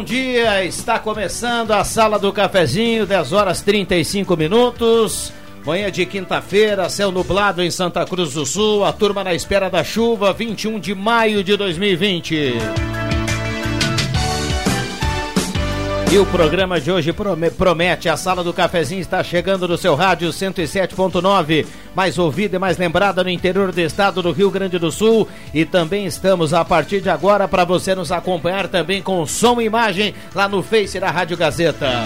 Bom dia. Está começando a Sala do Cafezinho, 10 horas 35 minutos. Manhã de quinta-feira, céu nublado em Santa Cruz do Sul, a turma na espera da chuva, 21 de maio de 2020. E o programa de hoje promete. A sala do cafezinho está chegando no seu rádio 107.9, mais ouvida e mais lembrada no interior do estado do Rio Grande do Sul. E também estamos a partir de agora para você nos acompanhar também com som e imagem lá no Face da Rádio Gazeta.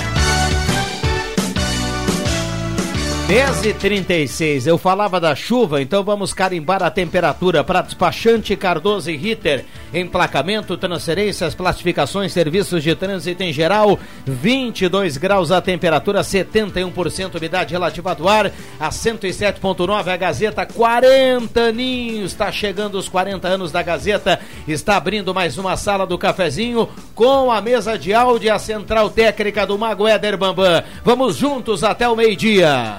10 e 36 eu falava da chuva, então vamos carimbar a temperatura para despachante Cardoso e Ritter. Emplacamento, transferências, classificações, serviços de trânsito em geral. 22 graus a temperatura, 71% umidade relativa do ar. A 107.9 a Gazeta, 40 aninhos. Está chegando os 40 anos da Gazeta. Está abrindo mais uma sala do cafezinho com a mesa de áudio e a central técnica do Mago Éder Bambam. Vamos juntos até o meio-dia.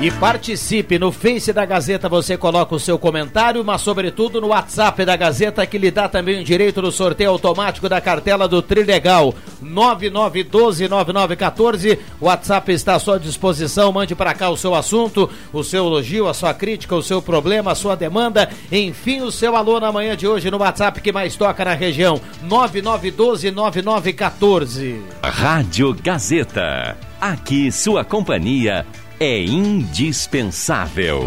E participe no Face da Gazeta, você coloca o seu comentário, mas sobretudo no WhatsApp da Gazeta que lhe dá também o direito do sorteio automático da cartela do Trilegal 99129914. O WhatsApp está à sua disposição, mande para cá o seu assunto, o seu elogio, a sua crítica, o seu problema, a sua demanda, enfim, o seu alô na manhã de hoje no WhatsApp que mais toca na região 99129914. Rádio Gazeta. Aqui sua companhia é indispensável.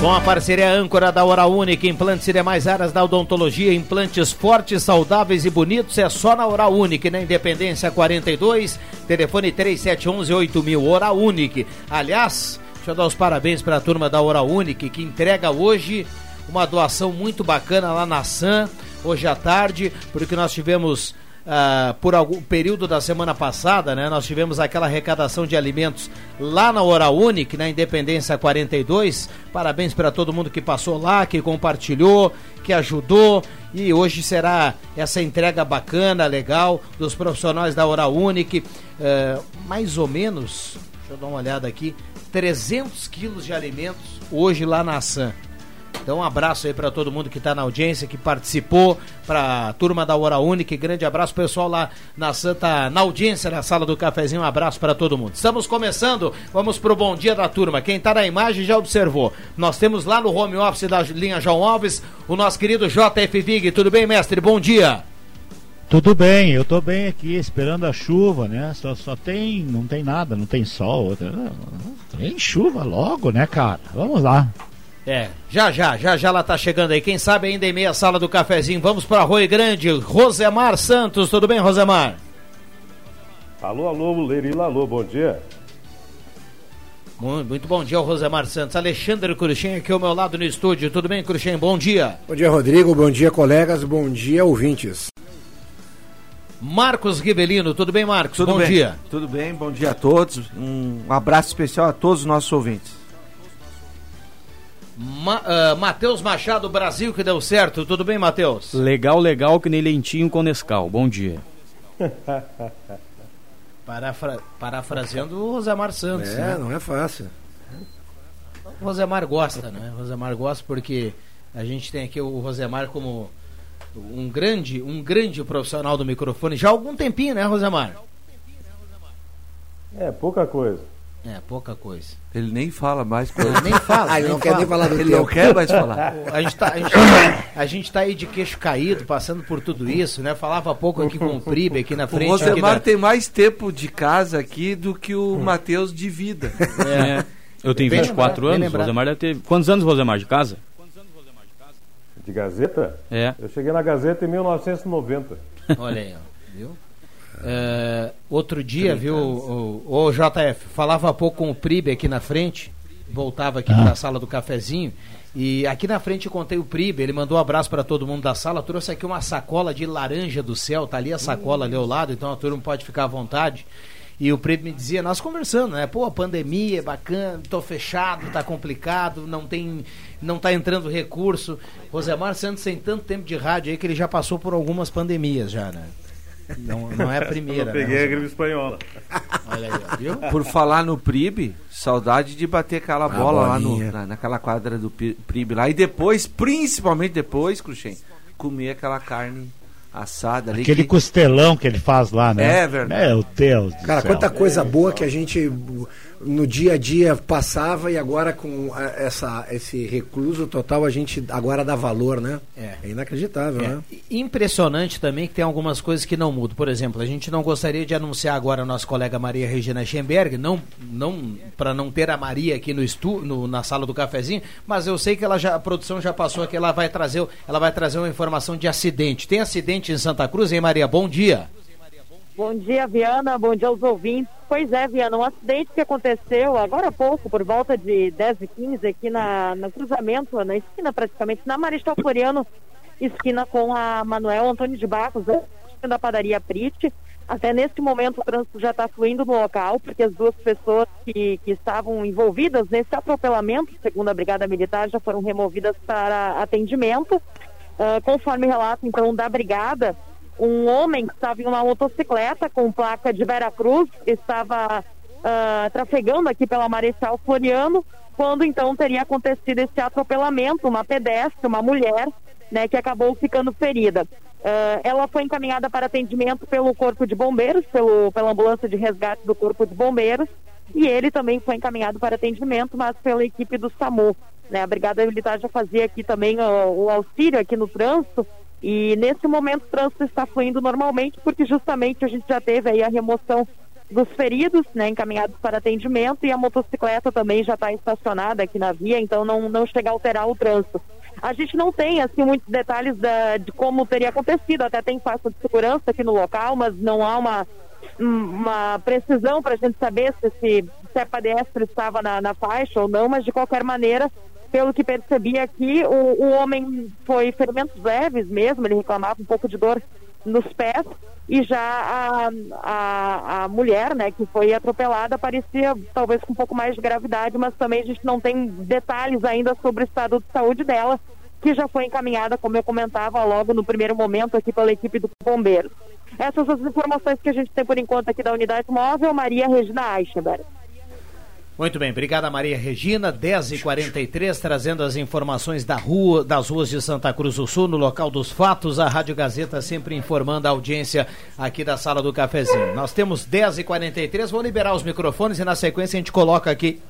Com a parceria âncora da Hora Única, implantes e demais áreas da odontologia, implantes fortes, saudáveis e bonitos, é só na Hora Única, na Independência 42, telefone 3711-8000, Hora Única. Aliás, deixa eu dar os parabéns para a turma da Hora Única, que entrega hoje uma doação muito bacana lá na SAM, hoje à tarde, porque nós tivemos Uh, por algum período da semana passada, né, nós tivemos aquela arrecadação de alimentos lá na Hora Unique, na Independência 42. Parabéns para todo mundo que passou lá, que compartilhou, que ajudou. E hoje será essa entrega bacana, legal, dos profissionais da Hora Unique. Uh, mais ou menos, deixa eu dar uma olhada aqui, 300 quilos de alimentos hoje lá na Sam. Então, um abraço aí para todo mundo que está na audiência, que participou, para a turma da Hora Única. Grande abraço, pessoal lá na Santa, na audiência, na sala do cafezinho. Um abraço para todo mundo. Estamos começando, vamos pro bom dia da turma. Quem está na imagem já observou. Nós temos lá no home office da linha João Alves o nosso querido JF Vig. Tudo bem, mestre? Bom dia. Tudo bem, eu tô bem aqui esperando a chuva, né? Só, só tem, não tem nada, não tem sol, tem chuva logo, né, cara? Vamos lá. É, já já, já já ela tá chegando aí. Quem sabe ainda em meia sala do cafezinho. Vamos para Arroio Grande. Rosemar Santos, tudo bem, Rosemar? Alô, alô, Lerila, alô, bom dia. Muito, muito bom dia, Rosemar Santos. Alexandre Cruxem aqui ao meu lado no estúdio. Tudo bem, Cruxem? Bom dia. Bom dia, Rodrigo. Bom dia, colegas. Bom dia, ouvintes. Marcos Ribelino, tudo bem, Marcos? Tudo bom bem. dia. Tudo bem, bom dia a todos. Um abraço especial a todos os nossos ouvintes. Ma uh, Matheus Machado, Brasil, que deu certo. Tudo bem, Matheus? Legal, legal, que nem lentinho com Nescau. Bom dia. Parafra parafraseando o Rosemar Santos. É, né? não é fácil. O Rosemar gosta, né? O Rosemar gosta porque a gente tem aqui o Rosemar como um grande, um grande profissional do microfone já há algum tempinho, né, Rosemar? É, pouca coisa. É, pouca coisa. Ele nem fala mais. Ele nem fala. ele nem não quer fala. nem falar do Ele tempo. não quer mais falar. A gente, tá, a, gente tá, a gente tá aí de queixo caído, passando por tudo isso, né? Falava há pouco aqui com o Pribe aqui na O frente. aqui Rosemar da- tem mais tempo de casa aqui do que o Matheus de vida. É. Eu tenho Bem 24 lembrado, bem anos. Rosemar deve ter. Quantos anos, Rosemar, de casa? De Gazeta? É. Eu cheguei na Gazeta em 1990. Olha aí, ó, viu? É, Outro dia, viu, o, o, o JF, falava há pouco com o Pribe aqui na frente, voltava aqui Ah. para a sala do cafezinho, e aqui na frente eu contei o Pribe, ele mandou um abraço para todo mundo da sala, trouxe aqui uma sacola de laranja do céu, tá ali a sacola ali ao lado, então a turma pode ficar à vontade. E o Pribe me dizia, nós conversando, né? Pô, a pandemia é bacana, tô fechado, tá complicado, não tem, não tá entrando recurso. Rosemar Santos tem tanto tempo de rádio aí que ele já passou por algumas pandemias já, né? Não, não é a primeira. Eu peguei a né, gripe espanhola. Olha aí, ó, viu? Por falar no Pribe, saudade de bater aquela bola lá no, na, naquela quadra do Pribe lá. E depois, principalmente depois, Cruxem, comer aquela carne assada ali. Aquele que- costelão que ele faz lá, né? É verdade. Meu Deus do Cara, céu. quanta coisa boa que a gente no dia a dia passava e agora com essa, esse recluso total a gente agora dá valor, né? É. inacreditável, É, né? impressionante também que tem algumas coisas que não mudam. Por exemplo, a gente não gostaria de anunciar agora a nossa colega Maria Regina Schemberg, não, não para não ter a Maria aqui no, estu, no na sala do cafezinho, mas eu sei que ela já a produção já passou aqui, ela vai trazer, ela vai trazer uma informação de acidente. Tem acidente em Santa Cruz, hein, Maria? Bom dia. Bom dia, Viana. Bom dia aos ouvintes. Pois é, Viana, um acidente que aconteceu agora há pouco, por volta de 10 e 15 aqui na, no cruzamento, na esquina praticamente, na Maristão Floriano, esquina com a Manuel Antônio de Barros, da padaria Prit. Até neste momento o trânsito já está fluindo no local, porque as duas pessoas que, que estavam envolvidas nesse atropelamento, segundo a Brigada Militar, já foram removidas para atendimento. Ah, conforme relato, então, da Brigada, um homem que estava em uma motocicleta com placa de Veracruz, estava ah, trafegando aqui pela Marechal Floriano, quando então teria acontecido esse atropelamento, uma pedestre, uma mulher, né, que acabou ficando ferida. Ah, ela foi encaminhada para atendimento pelo Corpo de Bombeiros, pelo, pela ambulância de resgate do Corpo de Bombeiros, e ele também foi encaminhado para atendimento, mas pela equipe do SAMU. Né? A Brigada Militar já fazia aqui também ó, o auxílio aqui no trânsito, e nesse momento o trânsito está fluindo normalmente, porque justamente a gente já teve aí a remoção dos feridos, né, encaminhados para atendimento, e a motocicleta também já está estacionada aqui na via, então não, não chega a alterar o trânsito. A gente não tem, assim, muitos detalhes da- de como teria acontecido, até tem faixa de segurança aqui no local, mas não há uma, uma precisão para a gente saber se, se, se a estava na, na faixa ou não, mas de qualquer maneira, pelo que percebi aqui, o, o homem foi ferimentos leves mesmo, ele reclamava um pouco de dor nos pés, e já a, a, a mulher, né, que foi atropelada, parecia talvez com um pouco mais de gravidade, mas também a gente não tem detalhes ainda sobre o estado de saúde dela, que já foi encaminhada, como eu comentava logo no primeiro momento aqui pela equipe do Bombeiro. Essas são as informações que a gente tem por enquanto aqui da unidade móvel, Maria Regina Eichenberg. Muito bem, obrigada Maria Regina, 10h43, trazendo as informações da rua, das ruas de Santa Cruz do Sul, no local dos fatos, a Rádio Gazeta sempre informando a audiência aqui da sala do cafezinho. Nós temos 10h43, vou liberar os microfones e na sequência a gente coloca aqui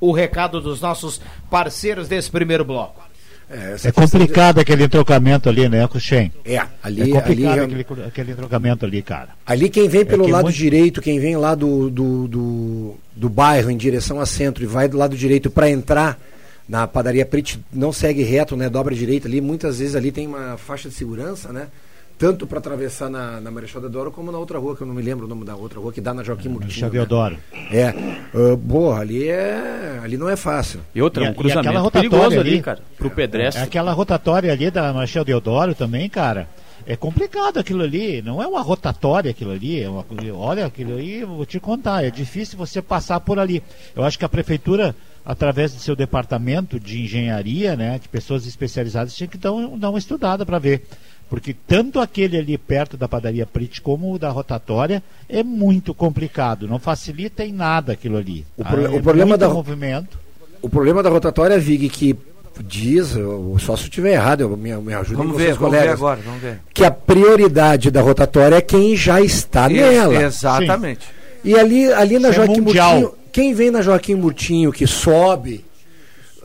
o recado dos nossos parceiros desse primeiro bloco. É questão complicado aquele trocamento ali, né, Cruxem? de- É, ali, É ali, complicado ali, aquele, aquele trocamento ali, cara. quem vem pelo que lado muito- direito, quem vem lá do, do, do, do bairro em direção a centro e vai do lado direito para entrar na padaria Prit, não segue reto, né? Dobra direita ali. Muitas vezes ali tem uma faixa de segurança, né? Tanto para atravessar na, na Marechal Deodoro como na outra rua, que eu não me lembro o nome da outra rua, que dá na Joaquim Murtinho. Michel né? Deodoro. É. Uh, porra, ali é. Ali não é fácil. E outra, E um e aquela cruzamento rotatória perigoso ali, ali, cara. Pro É pedestre. aquela rotatória ali da Michel Deodoro também, cara. É complicado aquilo ali, não é uma rotatória aquilo ali. É uma, olha, aquilo aí, eu vou te contar, é difícil você passar por ali. Eu acho que a prefeitura, através do seu departamento de engenharia, né, de pessoas especializadas, tinha que dar, um- dar uma estudada para ver. Porque tanto aquele ali perto da padaria Prit como o da rotatória é muito complicado, não facilita em nada aquilo ali. O tá? pro- É o problema muito da- movimento. O problema da rotatória, Vig, que diz, eu- só se eu estiver errado, eu me, me ajudem Vamos ver, vamos ver colegas, agora, vamos ver. que a prioridade da rotatória é quem já está nela. Exatamente. E ali, ali na Isso é Joaquim mundial. Murtinho, quem vem na Joaquim Murtinho que sobe,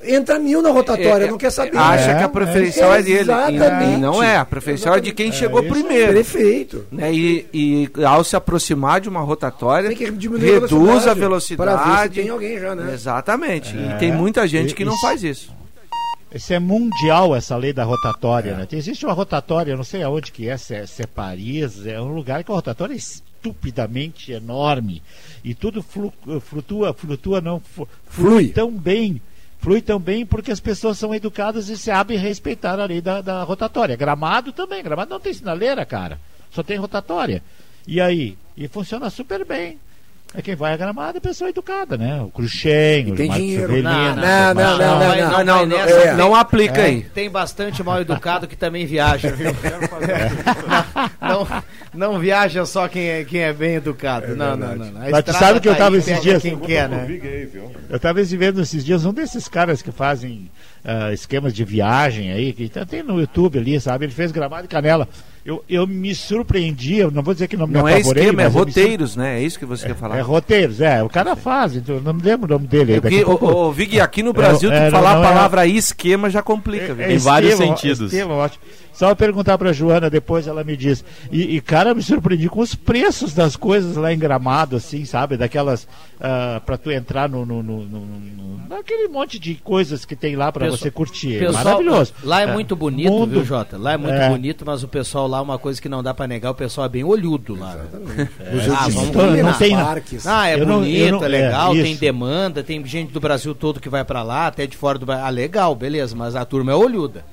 entra mil na rotatória, É, não quer saber. Acha É, que a preferencial é, dele. Exatamente. E não é, a preferencial é de quem chegou isso. primeiro. Perfeito. Né? E, e ao se aproximar de uma rotatória, Tem que diminuir a reduz a velocidade, para ver se tem alguém já, né? Exatamente. É, e tem muita gente que não faz isso. Isso é mundial essa lei da rotatória, né? Existe uma rotatória, não sei aonde que é, se é, se é Paris, é um lugar que a rotatória é estupidamente enorme. E tudo flu- flutua, flutua não, fu- flui tão bem. Flui tão bem porque as pessoas são educadas e sabem respeitar a lei da, da rotatória. Gramado também, gramado não tem sinaleira, cara. Só tem rotatória. E aí? E funciona super bem. É quem vai a gramado é pessoa educada, né? O Cruxem, o tem Marcos dinheiro. Severino, Não, não, não, não, não, não, é, não aplica aí. Tem bastante mal educado que também viaja, viu? não, não viaja só quem é, quem é bem educado. não, não, não, não. A Mas tu sabe que eu tá tava esses dias- Quem quer, né? Eu estava vendo esses dias um desses caras que fazem ah, esquemas de viagem aí, que tá- tem no YouTube ali, sabe? Ele fez gramado e canela. Eu, eu me surpreendi, eu não vou dizer que não me Não é esquema, é mas eu me sur- roteiros, né? É isso que você quer falar. É roteiros, é. O cara faz, então eu não me lembro o nome dele. aí, É pouco- ô, ô, Vig, aqui no Brasil, é, tu falar não, a é- palavra esquema já complica? Tem vários sentidos. Estevam, ótimo. Só perguntar pra Joana depois, ela me diz. E, e, cara, eu me surpreendi com os preços das coisas lá em Gramado, assim, sabe? Daquelas. ah, pra tu entrar no, no, no- no- no- Naquele monte de coisas que tem lá pra Pessoal- você curtir. Pessoal, Maravilhoso. Lá é muito bonito, mundo- viu, Jota? Lá é muito É. bonito, mas o pessoal lá, uma coisa que não dá pra negar, o pessoal é bem olhudo lá. né? Museu Ah, de vamos História, combinar. nos Tem, parques. Ah, é Eu não- bonito, eu não- é legal, é, tem isso. demanda, tem gente do Brasil todo que vai pra lá, até de fora do Brasil. Ah, legal, beleza, mas a turma é olhuda.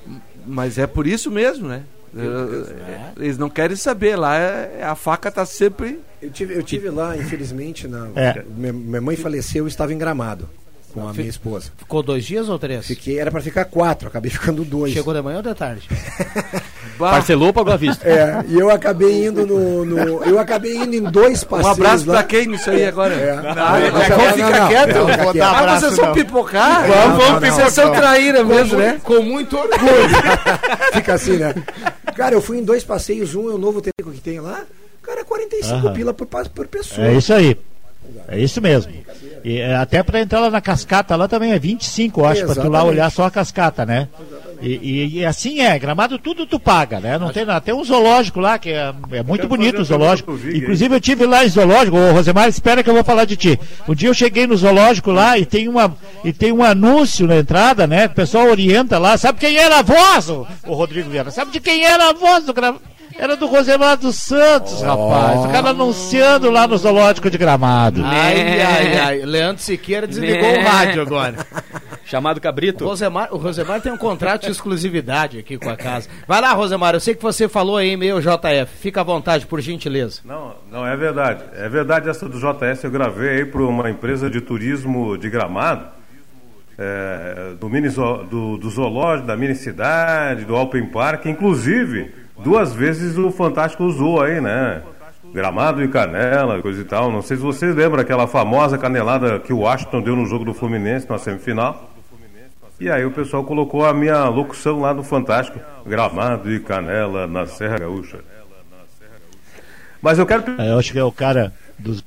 Mas é por isso mesmo, né? É, Eles não querem saber, lá é- a faca tá sempre. Eu tive, eu tive lá, infelizmente, na, É. minha, minha mãe faleceu e estava em Gramado com a minha esposa. Ficou dois dias ou três? Fiquei, era para ficar quatro, acabei ficando dois. Chegou de manhã ou de tarde? Parcelou ou pagou à vista? É, e eu acabei indo no, no- eu acabei indo em dois um passeios abraço lá. pra quem nisso aí agora? É. Ah, Não, já não, não, ficar quieto? não, Ah, vocês vão não. pipocar? Vamos, vamos, Vocês são traíra mesmo, né? Com muito orgulho. Fica assim, né? Cara, eu fui em dois passeios, um é o novo teco que tem lá. Cara, 45 Aham. pila por, por pessoa. É isso aí. É isso mesmo. E, é, até pra entrar lá na cascata, lá também é 25, eu acho, pra tu lá olhar só a cascata, né? E, e- e assim é, gramado tudo tu paga, né? Não tem nada. Tem um zoológico lá, que é, é muito Quero bonito o zoológico. Inclusive eu tive lá em zoológico, ô Rosemar, espera que eu vou falar de ti. Um dia eu cheguei no zoológico lá e tem, uma, e tem um anúncio na entrada, né? O pessoal orienta lá. Sabe quem era a voz, o, o Rodrigo Vieira? Sabe de quem era a voz do gramado? Era do Rosemar dos Santos, rapaz. O cara anunciando lá no zoológico de gramado. Ai, ai, ai. Leandro Siqueira desligou Né. o rádio agora. Chamado O Cabrito. Rosemar, o Rosemar tem um contrato de exclusividade aqui com a casa. Vai lá, Rosemar, eu sei que você falou aí meio JF. Fica à vontade, por gentileza. Não, não é verdade. É verdade essa do JS. Eu gravei aí para uma empresa de turismo de Gramado, é, do, mini zo- do, do zoológico, da mini cidade, do Open Park. Inclusive, duas vezes o Fantástico usou aí, né? Gramado e canela, coisa e tal. Não sei se vocês lembram aquela famosa canelada que o Washington deu no jogo do Fluminense na semifinal. E aí o pessoal colocou a minha locução lá no Fantástico, Gramado e Canela na Serra Gaúcha. Mas eu quero Eu acho que é o cara dos.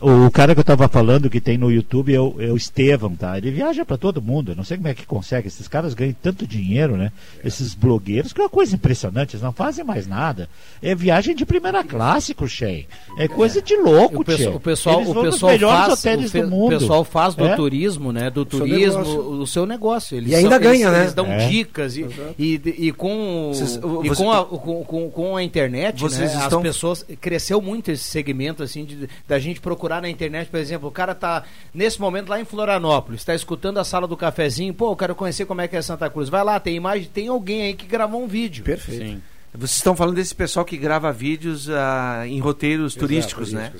O cara que eu tava falando que tem no YouTube é o, é o Estevão, tá? Ele viaja pra todo mundo. Eu não sei como é que consegue. Esses caras ganham tanto dinheiro, né? Esses blogueiros, que é uma coisa impressionante. Eles não fazem mais nada. É viagem de primeira classe, Cruxem. É coisa de louco, O, pesso- tchê. o pessoal, Eles o pessoal melhores faz, hotéis do mundo. o pessoal faz do É? turismo, né? Do seu turismo, negócio. o seu negócio. Eles E ainda são- eles- ganha, né? Eles dão É. dicas e, e, e com Vocês- e você- com, a, com, com, com a internet, Vocês né, estão- as pessoas cresceu muito esse segmento assim de, da gente procurar na internet, por exemplo, o cara tá nesse momento lá em Florianópolis, está escutando a sala do cafezinho, pô, eu quero conhecer como é que é Santa Cruz. Vai lá, tem imagem, tem alguém aí que gravou um vídeo. Perfeito. Sim. Vocês estão falando desse pessoal que grava vídeos ah, em roteiros turísticos, né?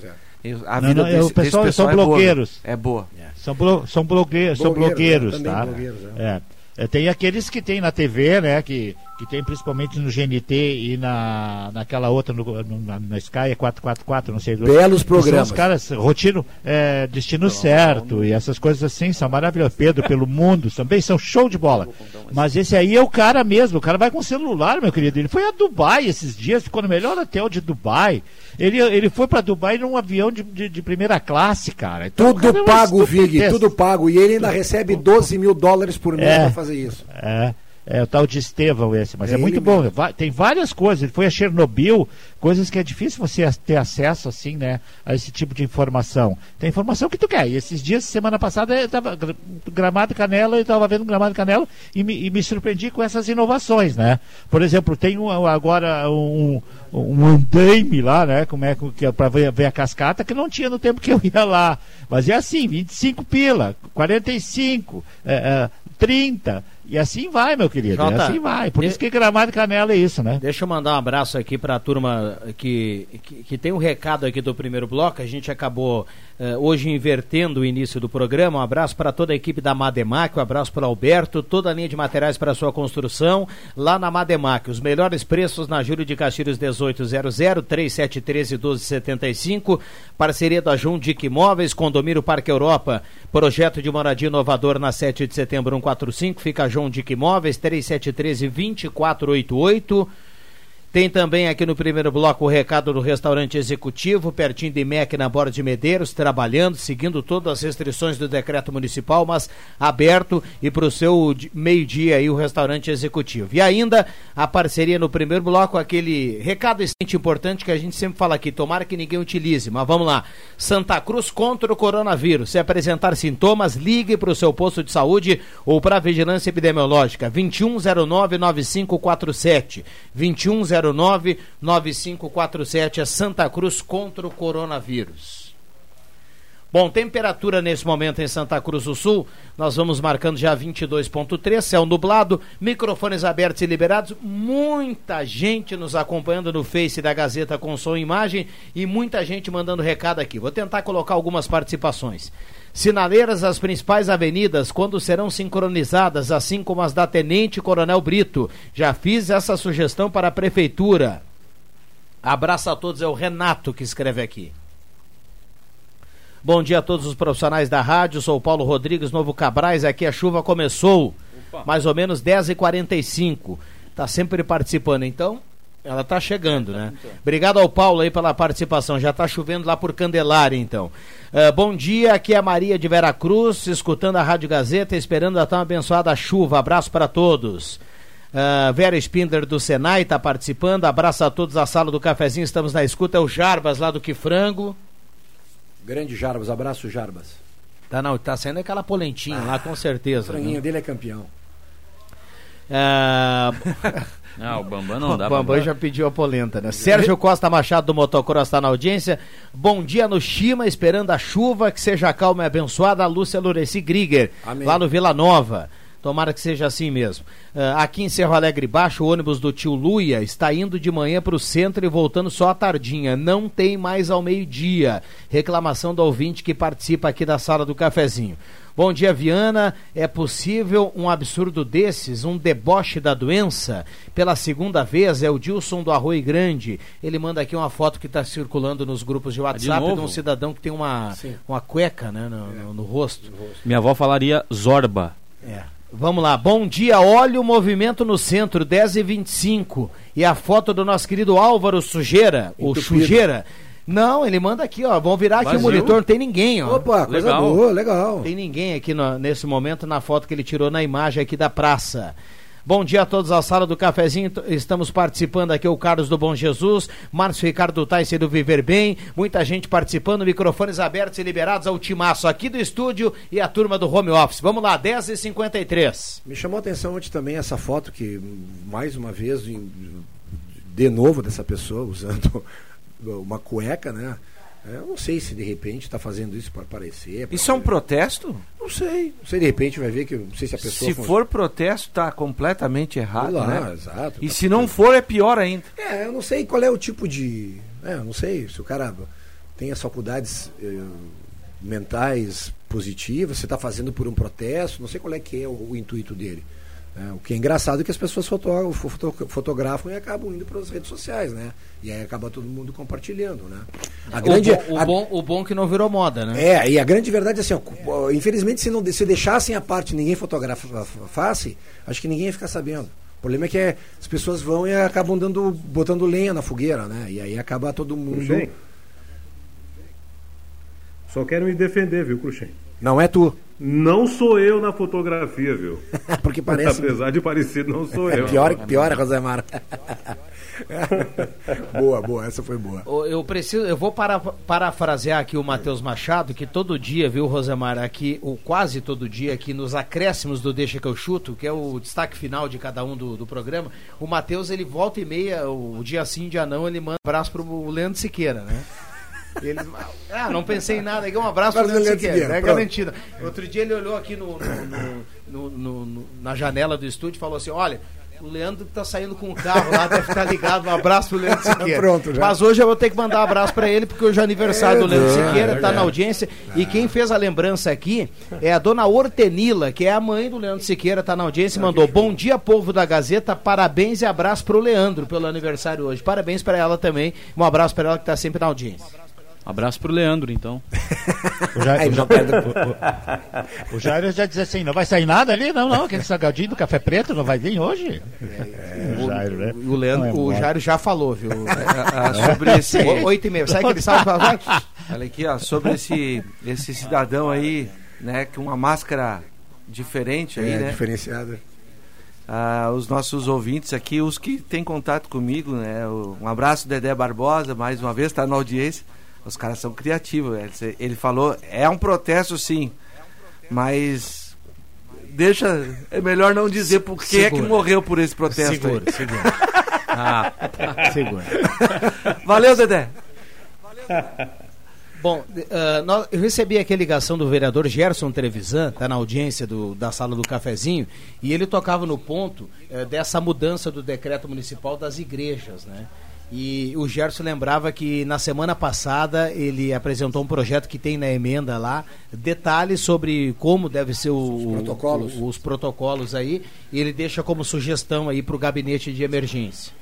Eu- A Não, vida não, é, desse, o pessoal- desse são pessoal é boa, blogueiros. É boa. São, blo são, blogueiros, são Blogueiros, né? Tá? blogueiros, É. É, Tem aqueles que tem na TV, né? Que, que tem principalmente no GNT e na, naquela outra, no, no, na, na Sky, é 444, não sei. Belos Que São programas. os caras, rotina, é, destino certo e essas coisas assim, são maravilhosas. Pedro pelo mundo, também são show de bola. Mas esse aí é o cara mesmo, o cara vai com celular, meu querido. Ele foi a Dubai esses dias, ficou no melhor hotel de Dubai. Ele, ele foi pra Dubai num avião de, de, de primeira classe, cara. Então, o cara é Tudo uma pago, Vig, tudo pago. E ele ainda recebe 12 mil dólares por mês É. pra fazer isso. É. É o tal de Estevão esse, mas é, É muito bom. Va- Tem várias coisas. Ele foi a Chernobyl, coisas que é difícil você ter acesso assim, né, a esse tipo de informação. Tem informação que tu quer. E esses dias, semana passada, eu tava gra- Gramado Canela, eu estava vendo Gramado Canela e me, e me surpreendi com essas inovações, né? Por exemplo, tem um, agora um, um andaime lá, né? Como é que é para ver, ver a cascata que não tinha no tempo que eu ia lá. Mas é assim, 25 pila, 45, é, é, 30 e assim vai, meu querido. Jota, e assim vai. Por de- isso que Gramado Canela é isso, né? Deixa eu mandar um abraço aqui para a turma que, que, que tem um recado aqui do primeiro bloco. A gente acabou eh, hoje invertendo o início do programa. Um abraço para toda a equipe da Mademac, um abraço para Alberto, toda a linha de materiais para sua construção lá na Mademac. Os melhores preços na Júlio de Castilhos 1800 3713 1275. Parceria da Jundic Imóveis, Condomínio Parque Europa. Projeto de moradia inovador na 7 de setembro 145. Fica Dick Imóveis 3713 2488. Tem também aqui no primeiro bloco o recado do restaurante executivo, pertinho de MEC na Borda de Medeiros, trabalhando, seguindo todas as restrições do decreto municipal, mas aberto e para o seu di- meio-dia aí o restaurante executivo. E ainda a parceria no primeiro bloco, aquele recado extremamente importante que a gente sempre fala aqui, tomara que ninguém utilize, mas vamos lá. Santa Cruz contra o coronavírus. Se apresentar sintomas, ligue para o seu posto de saúde ou para a vigilância epidemiológica. 2109-9547. 2109-9547 é Santa Cruz contra o coronavírus. Bom, temperatura nesse momento em Santa Cruz do Sul, nós vamos marcando já 22.3, céu nublado, microfones abertos e liberados, muita gente nos acompanhando no Face da Gazeta com som e imagem e muita gente mandando recado aqui. Vou tentar colocar algumas participações. Sinaleiras as principais avenidas, quando serão sincronizadas, assim como as da Tenente Coronel Brito. Já fiz essa sugestão para a Prefeitura. Abraço a todos, é o Renato que escreve aqui. Bom dia a todos os profissionais da rádio. Sou o Paulo Rodrigues, Novo Cabrais. Aqui a chuva começou, mais ou menos 10h45. Tá sempre participando, então ela tá chegando, né? Obrigado ao Paulo aí pela participação. Já tá chovendo lá por Candelária, então. Eh, bom dia, aqui é a Maria de Vera Cruz, escutando a Rádio Gazeta, esperando a tão abençoada chuva. Abraço para todos. Ah, Vera Spindler do Senai está participando. Abraço a todos da sala do cafezinho. Estamos na escuta. É o Jarbas lá do Que Frango. Grande Jarbas, abraço Jarbas. Tá, não, tá saindo aquela polentinha lá, com certeza. O franguinho né? dele é campeão. Ah, Ah, o Bambam não o dá Bambam já pediu a polenta, né? Sérgio Costa Machado do Motocross está na audiência. Bom dia no Chima, esperando a chuva, que seja calma e abençoada. Lúcia Lureci Grieger, Amém. lá no Vila Nova. Tomara que seja assim mesmo. Ah, aqui em Cerro Alegre Baixo, o ônibus do tio Luia está indo de manhã para o centro e voltando só à tardinha. Não tem mais ao meio-dia. Reclamação do ouvinte que participa aqui da sala do cafezinho. Bom dia, Viana. É possível um absurdo desses, um deboche da doença? Pela segunda vez, é o Dilson do Arroio Grande. Ele manda aqui uma foto que está circulando nos grupos de WhatsApp de, novo? um cidadão que tem uma, Sim. uma cueca né, no, no- no rosto. Minha avó falaria Zorba. É. Vamos lá, bom dia. Olha o movimento no centro, 10 e 25 E a foto do nosso querido Álvaro Sujeira, o. Sujeira. Não, ele manda aqui, ó. Vamos virar aqui Vazio. o monitor, não tem ninguém, ó. Opa, coisa Legal. boa, legal. Tem ninguém aqui no- nesse momento na foto que ele tirou na imagem aqui da praça. Bom dia a todos à sala do cafezinho. Estamos participando aqui o Carlos do Bom Jesus, Márcio Ricardo Taisse do Viver Bem, muita gente participando, microfones abertos e liberados ao timaço aqui do estúdio e a turma do home office. Vamos lá, 10h53. Me chamou a atenção ontem também essa foto que, mais uma vez, de novo dessa pessoa usando uma cueca, né? Eu não sei se de repente está fazendo isso para aparecer. pra- Isso é um protesto? Não sei. Não sei, de repente vai ver que. Não sei se a pessoa. Se for protesto, tá completamente errado, lá, né? exato. E Tá se não for, é pior ainda. É, eu não sei qual é o tipo de. É, eu não sei se o cara tem as faculdades eh, mentais positivas, se está fazendo por um protesto, não sei qual é que é o, o intuito dele. É, o que é engraçado é que as pessoas foto, foto- fotografam e acabam indo para as redes sociais, né? E aí acaba todo mundo compartilhando, né? A grande, o, bom, o, a- bom, o bom que não virou moda, né? é, e a grande verdade é assim, ó, infelizmente se não se deixassem a parte ninguém fotografasse, acho que ninguém ia ficar sabendo. O problema é que é, as pessoas vão e acabam dando, botando lenha na fogueira, né? E aí acaba todo mundo. Cruxem. Só quero me defender, viu, Cruxem? Não é tu. Não sou eu na fotografia, viu? Porque parece. Apesar de parecer, não sou eu. Pior, pior, Rosemar. boa, boa, essa foi boa. Eu preciso, eu vou para, parafrasear aqui o Matheus Machado, que todo dia, viu, Rosemar, aqui, ou quase todo dia, aqui nos acréscimos do Deixa que eu chuto, que é o destaque final de cada um do, do programa, o Matheus, ele volta e meia, o dia sim, dia não, ele manda um abraço pro Leandro Siqueira, né? Ele, ah, não pensei em nada, um abraço Abraço Leandro do Leandro Siqueira, é garantido. Outro dia ele olhou aqui no, no- no- na janela do estúdio e falou assim, olha... O Leandro tá saindo com o carro lá, deve estar ligado. Um abraço pro Leandro Siqueira. Pronto, já. Mas hoje eu vou ter que mandar um abraço pra ele, porque hoje é aniversário do Leandro É, Siqueira, é, tá é. na audiência. E quem fez a lembrança aqui é a dona Hortenila, que é a mãe do Leandro Siqueira, tá na audiência e mandou: Bom dia, povo da Gazeta, parabéns e abraço pro Leandro pelo aniversário hoje. Parabéns pra ela também. Um abraço pra ela que tá sempre na audiência. Abraço pro Leandro, então. O Jair, o, o- o- o Jair já dizia assim, não vai sair nada ali? Não, não, aquele salgadinho do café preto não vai vir hoje? o Jair, né? O Leandro, é o já falou, viu? Ah, sobre esse. Oito e meia. Sabe aquele salve? Vai. Olha aqui, ó, sobre esse, esse cidadão aí, né, com uma máscara diferente aí, É, né? diferenciada. Ah, os nossos ouvintes aqui, os que têm contato comigo, né? Um abraço, Dedé Barbosa, mais uma vez, está na audiência. Os caras são criativos. Ele, ele falou, é um protesto sim, mas deixa, é melhor não dizer por que é que morreu por esse protesto. Segura, aí. segura. Ah, segura. Valeu, Dedé. Bom, ah, nós- eu recebi aqui a ligação do vereador Gerson Trevisan, está na audiência do- da sala do cafezinho, e ele tocava no ponto eh, dessa mudança do decreto municipal das igrejas, né? E o Gerson lembrava que na semana passada ele apresentou um projeto que tem na emenda lá, detalhes sobre como deve ser o- o- protocolos. o- os protocolos aí, e ele deixa como sugestão aí para o gabinete de emergência.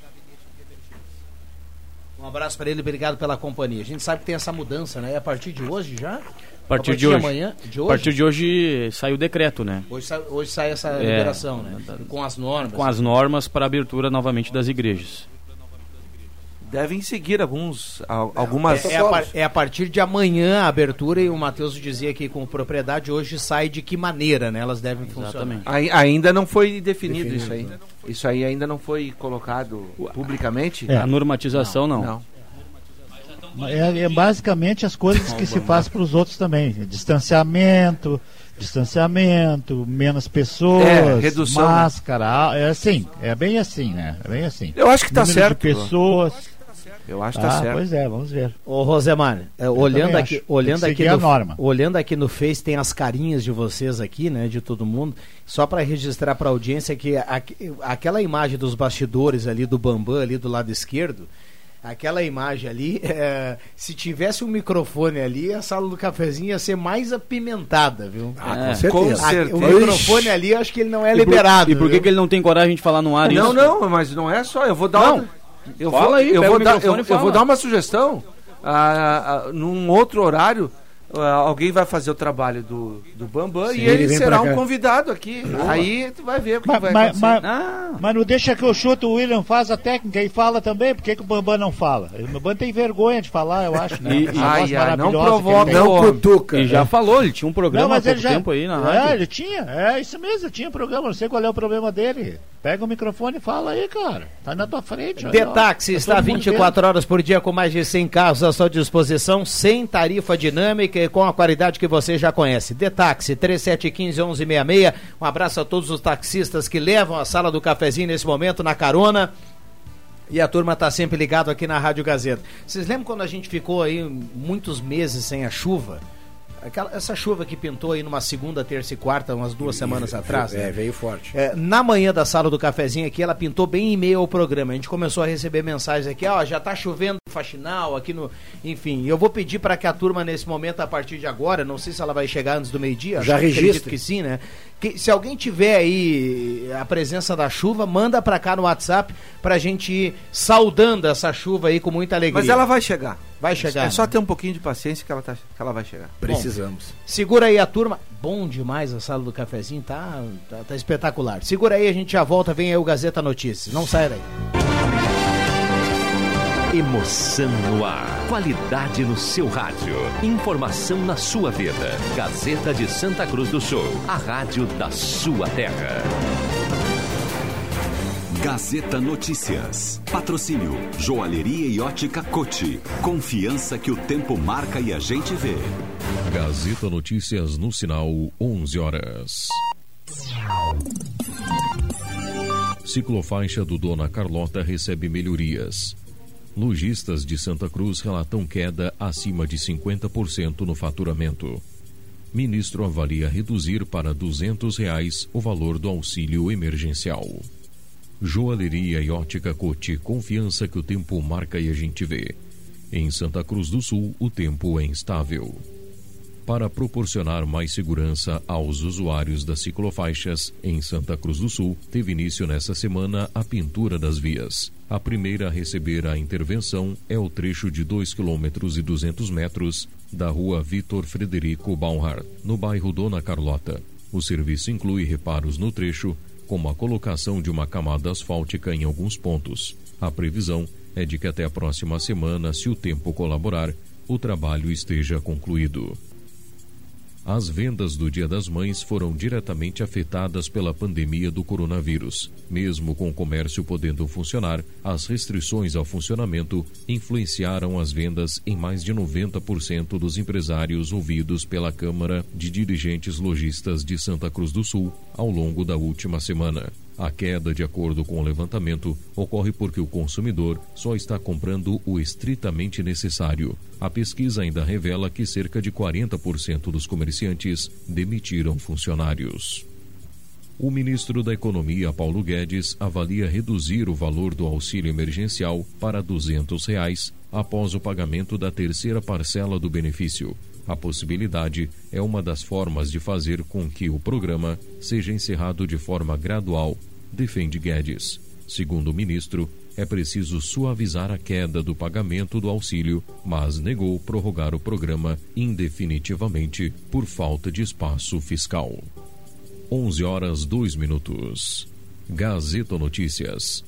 Um abraço para ele, obrigado pela companhia. A gente sabe que tem essa mudança, né? É a partir de hoje já? A partir de hoje. amanhã? De A hoje? partir de hoje saiu o decreto, né? Hoje, sai, hoje sai essa É, liberação, né? Com as normas. Com as normas para abertura novamente das igrejas. Devem seguir alguns, al- algumas. É a, par- é a partir de amanhã a abertura e o Matheus dizia que com propriedade hoje sai de que maneira, né? Elas devem funcionar. Exatamente. Ai- Ainda não foi definido, Definido. isso aí. Isso aí ainda não foi colocado publicamente? É. A normatização não. Não. É, é basicamente as coisas que se faz para os outros também. Distanciamento, distanciamento, menos pessoas, É, redução, né? máscara, ah, é assim, é bem assim, né? É bem assim. Eu acho que tá Número certo. de pessoas. Eu acho que Ah, tá certo. pois é, vamos ver. Ô Rosemar, é, olhando aqui, acho. olhando aqui no, norma. olhando aqui no Face tem as carinhas de vocês aqui, né, de todo mundo. Só para registrar para a audiência que aqu- aquela imagem dos bastidores ali do Bambam ali do lado esquerdo, aquela imagem ali, é, se tivesse um microfone ali, a sala do cafezinho ia ser mais apimentada, viu? Ah, É, com certeza. com certeza. o microfone ali, acho que ele não é E por- liberado. E por que, que ele não tem coragem de falar no ar Não, isso? não, mas não é só. Eu vou dar Não. uma, eu Fala vou, aí, eu vou dar, eu, eu vou dar uma sugestão. Ah, ah, num outro horário, ah, alguém vai fazer o trabalho do, do Bambam Sim, e ele, ele será um convidado aqui. Aí tu vai ver o que Mas, vai mas- acontecer. mas- Ah, mas não deixa que eu chuto, o William faz a técnica e fala também, por que, que o Bambam não fala? O Bambam tem vergonha de falar, eu acho, né? E- ai, ai, não provoca. Não cutuca. e já falou, ele tinha um programa Não, há mas ele pouco já. tempo aí na é, rádio. ele tinha. É isso mesmo, ele tinha programa. Não sei qual é o problema dele. Pega o microfone e fala aí, cara. Tá na tua frente. aí, ó. Detaxi Tá está todo mundo 24 horas por dia com mais de 100 carros à sua disposição, sem tarifa dinâmica com a qualidade que você já conhece. Detaxi 3715-1166. Um abraço a todos os taxistas que levam a sala do cafezinho nesse momento na carona. E a turma está sempre ligado aqui na Rádio Gazeta. Vocês lembram quando a gente ficou aí muitos meses sem a chuva? Aquela, essa chuva que pintou aí numa segunda, terça e quarta, umas duas semanas atrás. né? É, veio forte. É, na manhã da sala do cafezinho aqui, ela pintou bem em meio ao programa. A gente começou a receber mensagens aqui, ó, já tá chovendo faxinal aqui no. Enfim, eu vou pedir para que a turma, nesse momento, a partir de agora, não sei se ela vai chegar antes do meio-dia, Já registre. que sim, né? Que, se alguém tiver aí a presença da chuva, manda para cá no WhatsApp pra gente ir saudando essa chuva aí com muita alegria. Mas ela vai chegar. Vai chegar. É só ter um pouquinho de paciência que ela, tá, que ela vai chegar. Precisamos. Segura aí a turma. Bom demais a sala do cafezinho, tá, tá, tá espetacular. Segura aí, a gente já volta, vem aí o Gazeta Notícias. Não saia daí. Emoção no ar. Qualidade no seu rádio. Informação na sua vida. Gazeta de Santa Cruz do Sul. A rádio da sua terra. Gazeta Notícias. Patrocínio Joalheria e Ótica Cote. Confiança que o tempo marca e a gente vê. Gazeta Notícias no sinal 11 horas. Ciclofaixa do Dona Carlota recebe melhorias. Lojistas de Santa Cruz relatam queda acima de 50% no faturamento. Ministro avalia reduzir para 200 reais o valor do auxílio emergencial. Joalheria e ótica Cote, confiança que o tempo marca e a gente vê. Em Santa Cruz do Sul, o tempo é instável. Para proporcionar mais segurança aos usuários das ciclofaixas, em Santa Cruz do Sul, teve início nesta semana a pintura das vias. A primeira a receber a intervenção é o trecho de 2 km e 200 metros da rua Vitor Frederico Baumhart, no bairro Dona Carlota. O serviço inclui reparos no trecho, como a colocação de uma camada asfáltica em alguns pontos. A previsão é de que até a próxima semana, se o tempo colaborar, o trabalho esteja concluído. As vendas do Dia das Mães foram diretamente afetadas pela pandemia do coronavírus. Mesmo com o comércio podendo funcionar, as restrições ao funcionamento influenciaram as vendas em mais de 90% dos empresários ouvidos pela Câmara de Dirigentes Logistas de Santa Cruz do Sul ao longo da última semana. A queda, de acordo com o levantamento, ocorre porque o consumidor só está comprando o estritamente necessário. A pesquisa ainda revela que cerca de 40% dos comerciantes demitiram funcionários. O ministro da Economia, Paulo Guedes, avalia reduzir o valor do auxílio emergencial para 200 reais após o pagamento da terceira parcela do benefício. A possibilidade é uma das formas de fazer com que o programa seja encerrado de forma gradual, defende Guedes. Segundo o ministro, é preciso suavizar a queda do pagamento do auxílio, mas negou prorrogar o programa indefinitivamente por falta de espaço fiscal. 11 horas 2 minutos. Gazeta Notícias.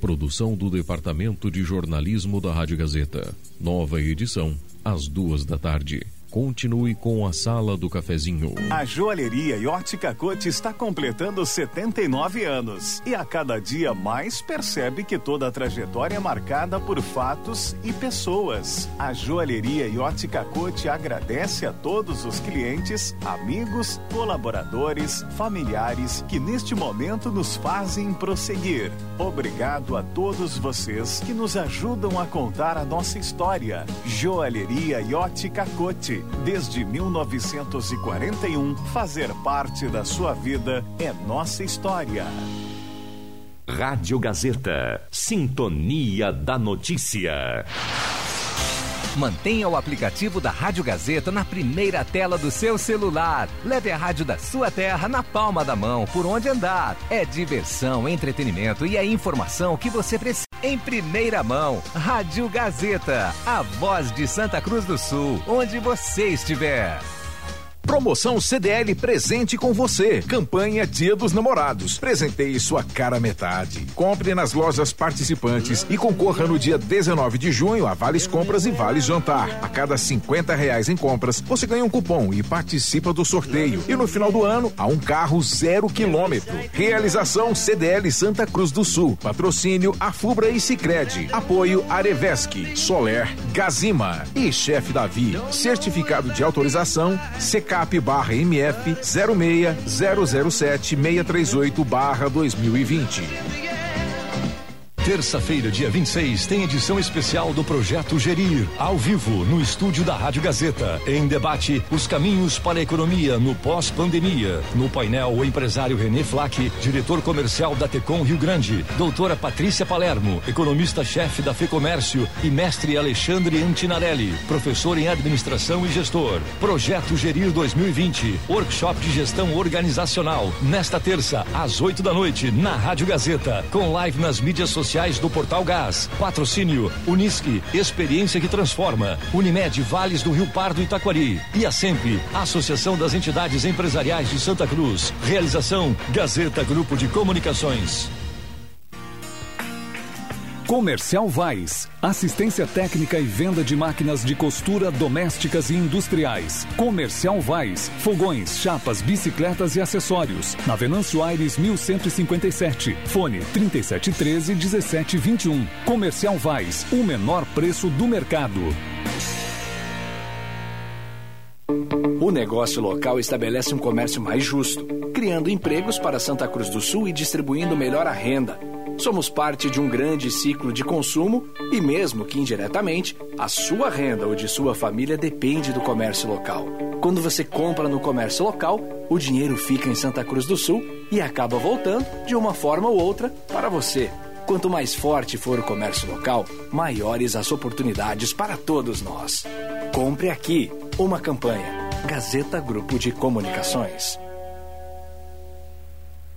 Produção do Departamento de Jornalismo da Rádio Gazeta. Nova edição, às duas da tarde. Continue com a Sala do Cafezinho. A Joalheria Ótica Cote está completando 79 anos e a cada dia mais percebe que toda a trajetória é marcada por fatos e pessoas. A Joalheria Ótica Cote agradece a todos os clientes, amigos, colaboradores, familiares que neste momento nos fazem prosseguir. Obrigado a todos vocês que nos ajudam a contar a nossa história. Joalheria e Ótica Cote Desde 1941, fazer parte da sua vida é nossa história. Rádio Gazeta. Sintonia da Notícia. Mantenha o aplicativo da Rádio Gazeta na primeira tela do seu celular. Leve a rádio da sua terra na palma da mão, por onde andar. É diversão, entretenimento e a informação que você precisa. Em primeira mão, Rádio Gazeta, a voz de Santa Cruz do Sul, onde você estiver. Promoção CDL presente com você. Campanha Dia dos Namorados. Presenteie sua cara metade. Compre nas lojas participantes e concorra no dia 19 de junho a vales compras e vales jantar. A cada 50 reais em compras, você ganha um cupom e participa do sorteio. E no final do ano, há um carro zero quilômetro. Realização CDL Santa Cruz do Sul. Patrocínio Afubra e Sicredi. Apoio Arevesc, Soler, Gazima e Chefe Davi. Certificado de autorização CK CAP barra MF 06007 638 barra 2020. Terça-feira, dia 26, tem edição especial do Projeto Gerir, ao vivo, no estúdio da Rádio Gazeta. Em debate, os caminhos para a economia no pós-pandemia. No painel, o empresário René Flack, diretor comercial da Tecom Rio Grande, doutora Patrícia Palermo, economista-chefe da FEComércio e mestre Alexandre Antinarelli, professor em administração e gestor. Projeto Gerir 2020, workshop de gestão organizacional. Nesta terça, às 8 da noite, na Rádio Gazeta, com live nas mídias sociais do Portal Gás. Patrocínio Unisque, experiência que transforma. Unimed Vales do Rio Pardo e Taquari. E a Sempre, Associação das Entidades Empresariais de Santa Cruz. Realização Gazeta Grupo de Comunicações. Comercial Vais. Assistência técnica e venda de máquinas de costura domésticas e industriais. Comercial Vais. Fogões, chapas, bicicletas e acessórios. Na Venâncio Aires 1157. Fone 3713 1721. Comercial Vais. O menor preço do mercado. O negócio local estabelece um comércio mais justo, criando empregos para Santa Cruz do Sul e distribuindo melhor a renda. Somos parte de um grande ciclo de consumo e, mesmo que indiretamente, a sua renda ou de sua família depende do comércio local. Quando você compra no comércio local, o dinheiro fica em Santa Cruz do Sul e acaba voltando, de uma forma ou outra, para você. Quanto mais forte for o comércio local, maiores as oportunidades para todos nós. Compre aqui. Uma campanha. Gazeta Grupo de Comunicações.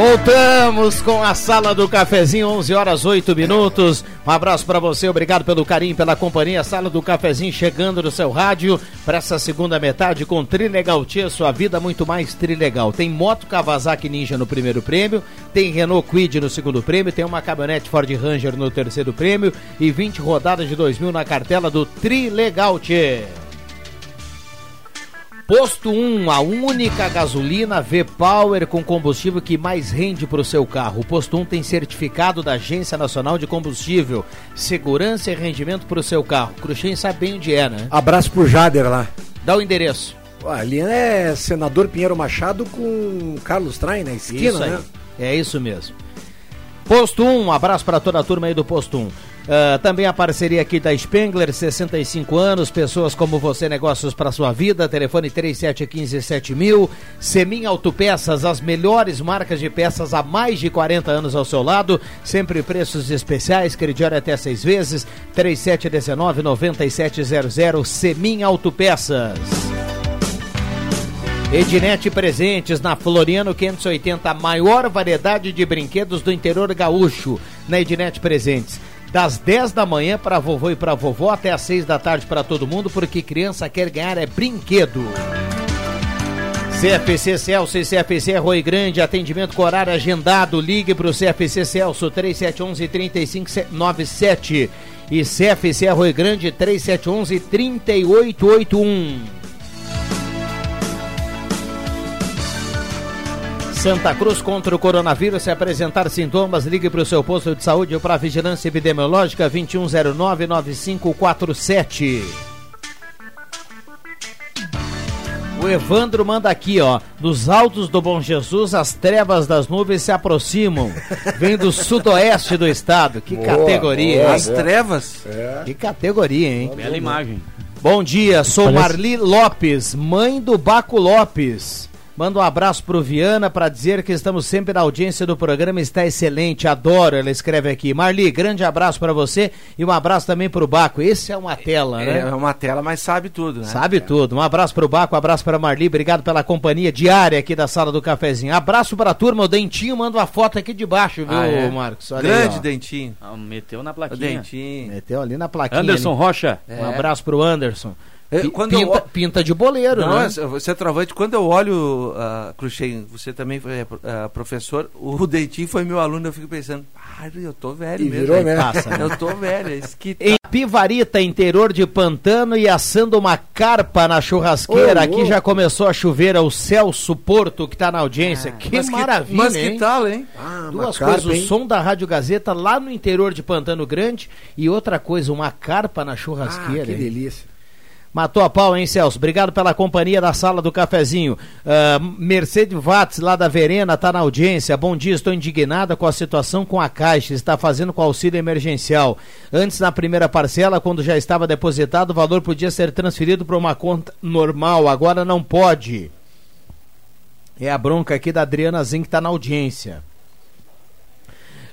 Voltamos com a sala do cafezinho, 11 horas 8 minutos. Um abraço para você, obrigado pelo carinho, pela companhia. Sala do cafezinho chegando no seu rádio para essa segunda metade com Trilegal Tia, sua vida muito mais trilegal. Tem moto Kawasaki Ninja no primeiro prêmio, tem Renault Quid no segundo prêmio, tem uma caminhonete Ford Ranger no terceiro prêmio e 20 rodadas de 2 mil na cartela do Trilegal Tia. Posto 1, a única gasolina V-Power com combustível que mais rende para o seu carro. O Posto 1 tem certificado da Agência Nacional de Combustível. Segurança e rendimento para o seu carro. Cruxem sabe bem onde é, né? Abraço pro Jader lá. Dá o endereço. Ali é senador Pinheiro Machado com Carlos Traem na esquina, Isso aí. né? É isso mesmo. Posto 1, um abraço para toda a turma aí do Posto 1. Ah, também a parceria aqui da Spengler, 65 anos, pessoas como você, negócios para sua vida, telefone 3715-7000, Semin Autopeças, as melhores marcas de peças há mais de 40 anos ao seu lado, sempre preços especiais, crediário até seis vezes, 3719-9700, Semin Autopeças. Ednet Presentes na Floriano 580, a maior variedade de brinquedos do interior gaúcho. Na Ednet Presentes. Das 10 da manhã para vovô e para vovó até as 6 da tarde para todo mundo, porque criança quer ganhar é brinquedo. CFC Celso e CFC Rui Grande, atendimento com horário agendado. Ligue para o CFC Celso 3711 3597 e CFC Rui Grande 3711 Santa Cruz contra o coronavírus. Se apresentar sintomas, ligue para o seu posto de saúde ou para a vigilância epidemiológica 2109-9547. O Evandro manda aqui, ó. Dos altos do Bom Jesus, as trevas das nuvens se aproximam. Vem do sudoeste do estado. Que Boa, categoria, boa. As trevas? Que categoria, hein? Bela imagem. Bom dia, sou Parece- Marli Lopes, mãe do Baco Lopes. Manda um abraço pro Viana para dizer que estamos sempre na audiência do programa, está excelente, adoro, ela escreve aqui. Marli, grande abraço para você e um abraço também pro Baco. Esse é uma tela, né? É uma tela, mas sabe tudo, né? Sabe tudo. Um abraço pro Baco, um abraço pra Marli, obrigado pela companhia diária aqui da sala do cafezinho. Abraço pra turma, o Dentinho manda uma foto aqui de baixo, viu, Ah, é? Marcos? Olha Grande aí, ó. dentinho. Ah, meteu na O plaquinha. dentinho. Meteu ali na plaquinha. Anderson ali. Rocha. Um É. abraço pro Anderson. Eu- Pi- quando eu pinta, o- pinta de boleiro, Não, né? é- você é trovante. Quando eu olho, uh, Cruxem, você também foi ah, professor, o Dentinho foi meu aluno, eu fico pensando, ah, eu tô velho E mesmo. virou, né? Passa, né? Eu tô velho, é isso que tá. Em Pivarita, interior de Pantano e assando uma carpa na churrasqueira. Ô, Aqui já começou a chover, é o Celso Porto que tá na audiência. que mas maravilha, Mas hein? que tal, hein? Ah, Duas carpa, coisas, o som da Rádio Gazeta lá no interior de Pantano Grande e outra coisa, uma carpa na Ah, churrasqueira. que hein? delícia. Matou a pau, hein, Celso? Obrigado pela companhia da sala do cafezinho. Ah, Mercedes Watts, lá da Verena, tá na audiência. Bom dia, estou indignada com a situação com a Caixa. Está fazendo com auxílio emergencial. Antes, na primeira parcela, quando já estava depositado, o valor podia ser transferido para uma conta normal. Agora não pode. É a bronca aqui da Adriana Zin que está na audiência.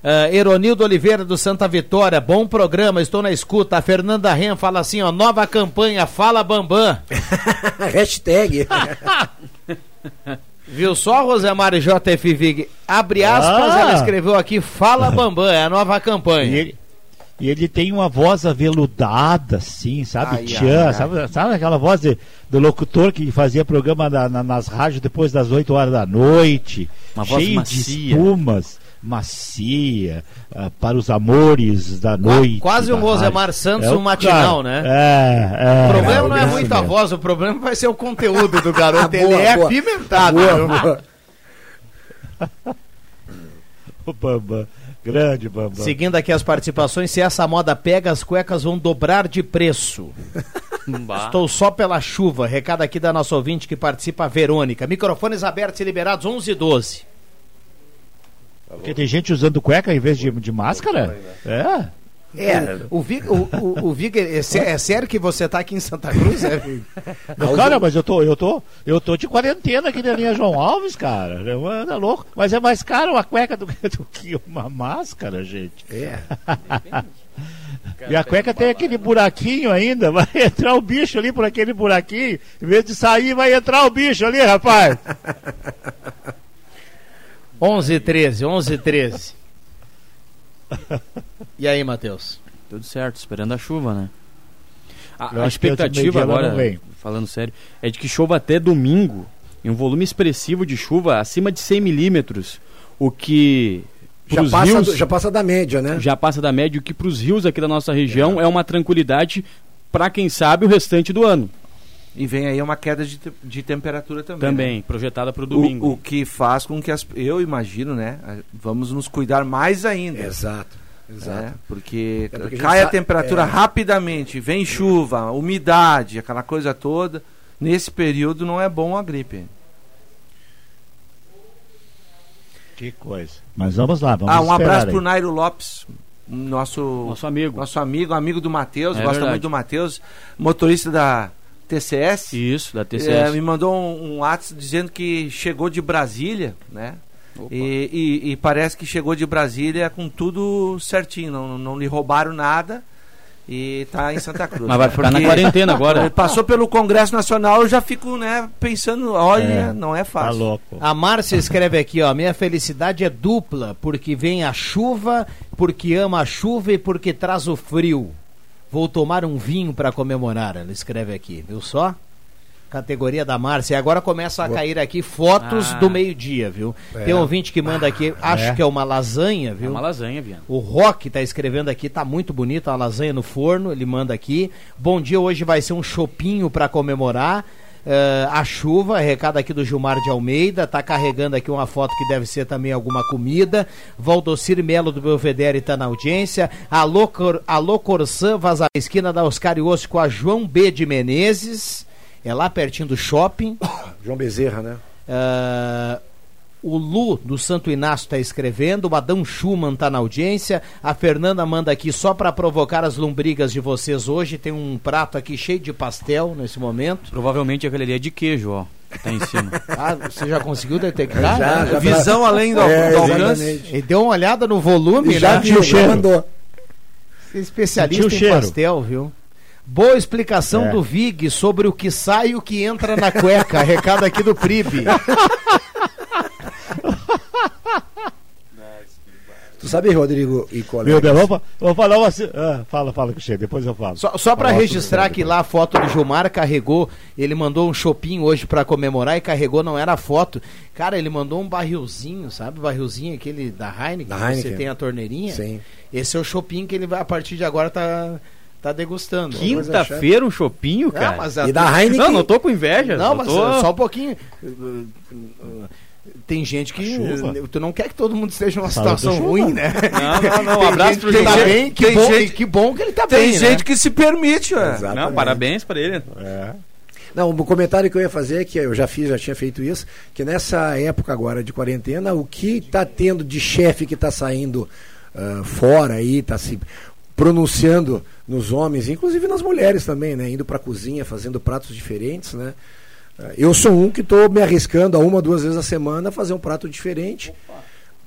Uh, Eronildo Oliveira do Santa Vitória, bom programa, estou na escuta. A Fernanda Ren fala assim, ó, nova campanha, fala Bambam. Hashtag. Viu só, Rosemary JF Vig? Abre aspas, Ah. ela escreveu aqui, fala Bambam, é a nova E campanha. ele, e ele tem uma voz aveludada, assim, sabe? Ai, Tchan, ai, ai. sabe, sabe aquela voz de- do locutor que fazia programa na- na- nas rádios depois das 8 horas da noite? Uma voz cheio de espumas, macia, ah, para os amores da noite. quase um da Rosemar. Santos, É o um matinal, cara. né? É, é. O problema não é muito a voz, o problema vai ser o conteúdo do garoto. Ah, Ele boa, é boa. apimentado. Boa, boa. O Bambam, grande Bambam. Seguindo aqui as participações, se essa moda pega, as cuecas vão dobrar de preço. Estou só pela chuva. Recado aqui da nossa ouvinte que participa, a Verônica. Microfones abertos e liberados 11 e 12. Porque tem gente usando cueca em vez de, de máscara? É. É, o Vig, o, o, o Vig, é, sé- é sério que você tá aqui em Santa Cruz, é? Não, cara, mas eu tô, eu tô, eu tô de quarentena aqui na linha João Alves, cara. Anda louco. Mas é mais caro uma cueca do, que- do que uma máscara, gente. É. E a cueca tem aquele buraquinho ainda, vai entrar o bicho ali por aquele buraquinho. Em vez de sair, vai entrar o bicho ali, rapaz. 11 e 13, 11 e 13. E aí, Matheus? Tudo certo, esperando a chuva, né? A, a expectativa agora, falando sério, é de que chova até domingo, em um volume expressivo de chuva, acima de 100 milímetros, o que Já passa, rios do- já passa da média, né? já passa da média, o que para os rios aqui da nossa região é, uma tranquilidade para quem sabe o restante do ano. E vem aí uma queda de, te- de temperatura também. Também, né? projetada para o domingo. O, o que faz com que as, eu imagino, né? a- Vamos nos cuidar mais ainda. Exato. Exato. Porque, É porque a gente cai a sa- temperatura é. rapidamente, vem chuva, umidade, aquela coisa toda. Nesse período não é bom a gripe. Que coisa. Mas vamos lá, vamos ah, um abraço aí. pro Nairo Lopes, nosso, Nosso amigo. nosso amigo, amigo do Matheus, É gosta verdade. muito do Matheus, motorista da TCS. Isso, da É, TCS. me mandou um, um WhatsApp dizendo que chegou de Brasília, né? E, e- e parece que chegou de Brasília com tudo certinho, não, não lhe roubaram nada e tá em Santa Cruz. Mas vai ficar na quarentena agora. Passou pelo Congresso Nacional, eu já fico, né, pensando, olha, É, não é fácil. A Márcia escreve aqui, ó, minha felicidade é dupla, porque vem a chuva, porque ama a chuva e porque traz o frio. Vou tomar um vinho para comemorar, ela escreve aqui, viu só? Categoria da Márcia. E agora começam a cair aqui fotos Ah. do meio-dia, viu? É. Tem um ouvinte que manda aqui, acho É. que é uma lasanha, viu? É uma lasanha, Viana. O Rock tá escrevendo aqui, tá muito bonito, uma lasanha no forno, ele manda aqui. Bom dia, hoje vai ser um chopinho para comemorar. Eh, a chuva, recado aqui do Gilmar de Almeida, tá carregando aqui uma foto que deve ser também alguma comida. Valdocir Melo do Belvedere tá na audiência. Alô, Cor, Alô Corsã, Vaza, esquina da Oscar Osso com a João B de Menezes. É lá pertinho do shopping. João Bezerra, né? Ah, o Lu do Santo Inácio está escrevendo, o Adão Schumann está na audiência, a Fernanda manda aqui só para provocar as lombrigas de vocês hoje, tem um prato aqui cheio de pastel nesse momento. Provavelmente aquele ali é de queijo, ó. que Tá em cima. Ah, você já conseguiu detectar? Já, né? já Visão tá- além do- É, do alcance. E deu uma olhada no volume, E já né? já mandou. Você é especialista em cheiro. pastel, viu? Boa explicação É. do Vig sobre o que sai e o que entra na cueca. Recado aqui do Pribe. Tu sabe, Rodrigo e colegas? Meu Deus, vou, vou falar uma. Ah, fala, fala chega, depois eu falo. Só, só para registrar que lá a foto do Gilmar carregou, ele mandou um chopinho hoje para comemorar e carregou, não era a foto. Cara, ele mandou um barrilzinho, sabe? Barrilzinho aquele da Heineken, Da que Heineken. você tem a torneirinha. Sim. Esse é o chopinho que ele vai, a partir de agora, tá, tá degustando. Quinta-feira um chopinho, cara. Ah, mas a- Não, não tô com inveja. Não, eu mas tô... só um pouquinho. Tem gente que. chuva. Tu não quer que todo mundo esteja numa situação ruim, né? Não, não, não. Um Tem abraço gente pro que tá bem, que Tem bom, gente- que bom que ele tá Tem bem. gente né? que se permite, ué. Não, parabéns pra ele. É. Não, o comentário que eu ia fazer, é que eu já fiz, já tinha feito isso, que nessa época agora de quarentena, o que está tendo de chefe que está saindo ah, fora aí, está se pronunciando nos homens, inclusive nas mulheres também, né? Indo para a cozinha, fazendo pratos diferentes, né? Ah, Eu sou um que estou me arriscando a uma, duas vezes a semana a fazer um prato diferente.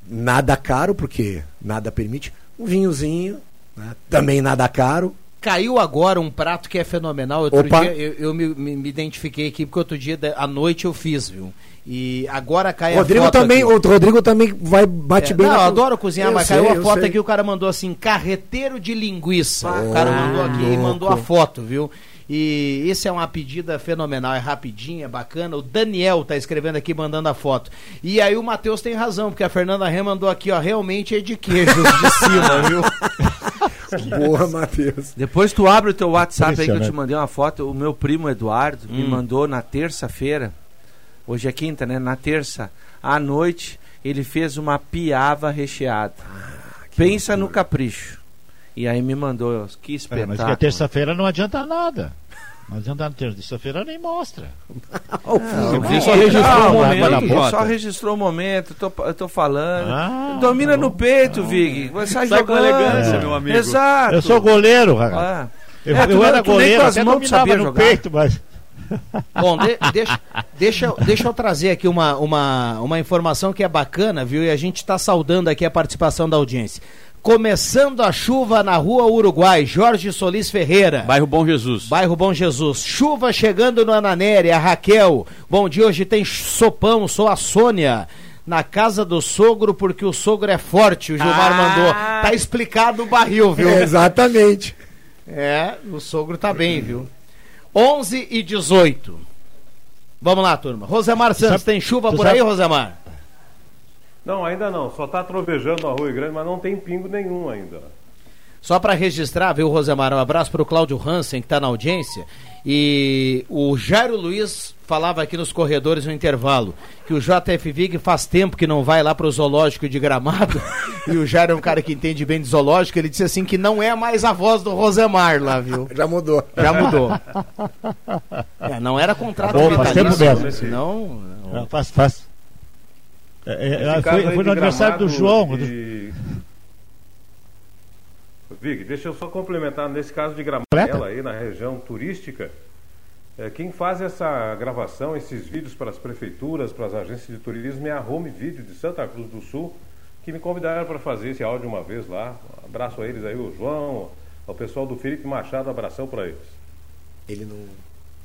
Nada caro, porque nada permite. Um vinhozinho, né? também nada caro. Caiu agora um prato que é fenomenal. Outro Opa. dia eu, eu me, me- me identifiquei aqui, porque outro dia à noite eu fiz, viu? E agora cai Rodrigo a foto também, aqui. o Rodrigo também vai bate É, bem. não, na eu adoro cozinhar, Eu mas sei, caiu a foto sei. aqui, o cara mandou assim, carreteiro de linguiça. o Ah, cara mandou aqui e mandou a foto, viu? E isso é uma pedida fenomenal, é rapidinho, é bacana. O Daniel tá escrevendo aqui, mandando a foto. E aí o Matheus tem razão, porque a Fernanda Rê mandou aqui, ó, realmente é de queijos de cima, viu? Boa, Matheus. Depois tu abre o teu WhatsApp aí que eu te mandei uma foto. O meu primo Eduardo me Hum. mandou na terça-feira. Hoje é quinta, né? Na terça, à noite, ele fez uma piava recheada. Ah, Pensa no capricho. E aí me mandou. Que É, espetáculo. mas que a terça-feira não adianta nada. Não adianta. Terça-feira nem mostra. Não, Você só registrou calma, o momento. Só registrou o momento, eu tô, eu tô falando. Ah, Domina no peito, Vig. Vai sair Sai com jogando. elegância, meu amigo. Exato. Eu sou goleiro, Ah. rapaz. Eu, É, tu eu não- era tu goleiro, até mãos dominava sabia no jogar. peito, mas... Bom, de- deixa, deixa, eu- deixa eu trazer aqui uma, uma, uma informação que é bacana, viu? E a gente está saudando aqui a participação da audiência. Começando a chuva na rua Uruguai, Jorge Solis Ferreira. Bairro Bom Jesus. Bairro Bom Jesus. Chuva chegando no Ananeri, a Raquel. Bom dia, hoje tem sopão, sou a Sônia. Na casa do sogro, porque o sogro é forte, o Gilmar Ah. mandou. Tá explicado o barril, viu? Exatamente. É, o sogro tá bem, viu? 11 e 18. Vamos lá, turma. Rosemar Santos, tem chuva por sabe- aí, Rosemar? Não, ainda não. Só está trovejando a Rua Grande, mas não tem pingo nenhum ainda. Só para registrar, viu, Rosemar? Um abraço para o Cláudio Hansen, que está na audiência. E o Jairo Luiz falava aqui nos corredores no intervalo que o JF Vig faz tempo que não vai lá para o zoológico de Gramado. e o Jairo é um cara que entende bem de zoológico. Ele disse assim que não é mais a voz do Rosemar lá, viu? Já mudou. Já mudou. É, não era contrato bom, faz tempo mesmo. senão... Não, faz, faz. É, é, aí fui de no aniversário do João. e- Vig, deixa eu só complementar. Nesse caso de. Gramado, aí na região turística, é, quem faz essa gravação, esses vídeos para as prefeituras, para as agências de turismo é a Home Video de Santa Cruz do Sul, que me convidaram para fazer esse áudio uma vez lá. Um abraço a eles aí, o João, Ao pessoal do Felipe Machado, abração para eles. Ele não.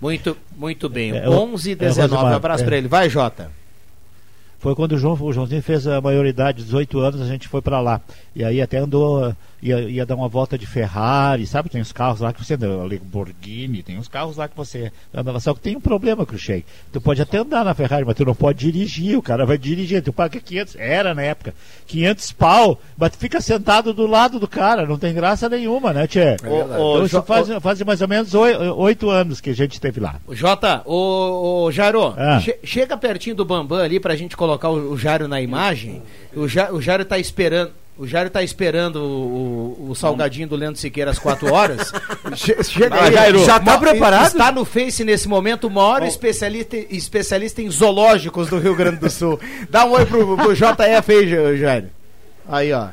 Muito, muito bem. É, 11 e 19, Rosemar, um abraço é. pra ele. Vai, Jota. Foi quando o, João, o Joãozinho fez a maioridade, 18 anos, a gente foi pra lá. E aí até andou, ia, ia dar uma volta de Ferrari, sabe? Tem uns carros lá que você anda, Lamborghini, tem uns carros lá que você anda. Só que tem um problema, Cruxei. Tu pode até andar na Ferrari, mas tu não pode dirigir. O cara vai dirigir. Tu paga 500, era na época, 500 pau, mas tu fica sentado do lado do cara. Não tem graça nenhuma, né, Tchê? verdade. então faz, faz mais ou menos oi- oito anos que a gente esteve lá. Jota, o, o Jairo, Ah. che- chega pertinho do Bambam ali pra gente colocar o, o Jairo na imagem. O, o Jairo tá esperando. O Jairo tá esperando o, o- salgadinho do Leandro Siqueira às 4 horas. Che- Chega aí, Jairo. Já tá preparado? Está no Face nesse momento o maior especialista, especialista em zoológicos do Rio Grande do Sul. Dá um oi pro, pro JF aí, Ja- Jairo. Aí, ó.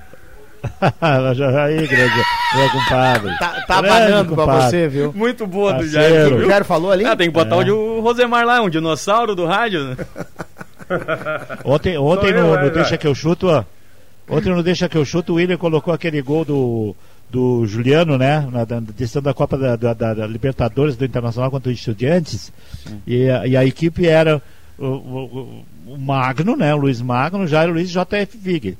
aí, grande, meu compadre. Tá, tá abanando pra você, viu? Muito boa do Parceiro. Jairo. viu? O Jairo falou ali? Ah, tem que botar É. o Rosemar lá, um dinossauro do rádio. né? Ontem, ontem no, no já. Deixa que eu chuto, ó. Ontem no Deixa que eu chuto, o William colocou aquele gol do, do Juliano, né? Na decisão da Copa da, da- da- Libertadores do Internacional contra o Estudiantes. E, a- e a equipe era o, o- o- Magno, né? O Luiz Magno, Jairo Luiz e JF Vig.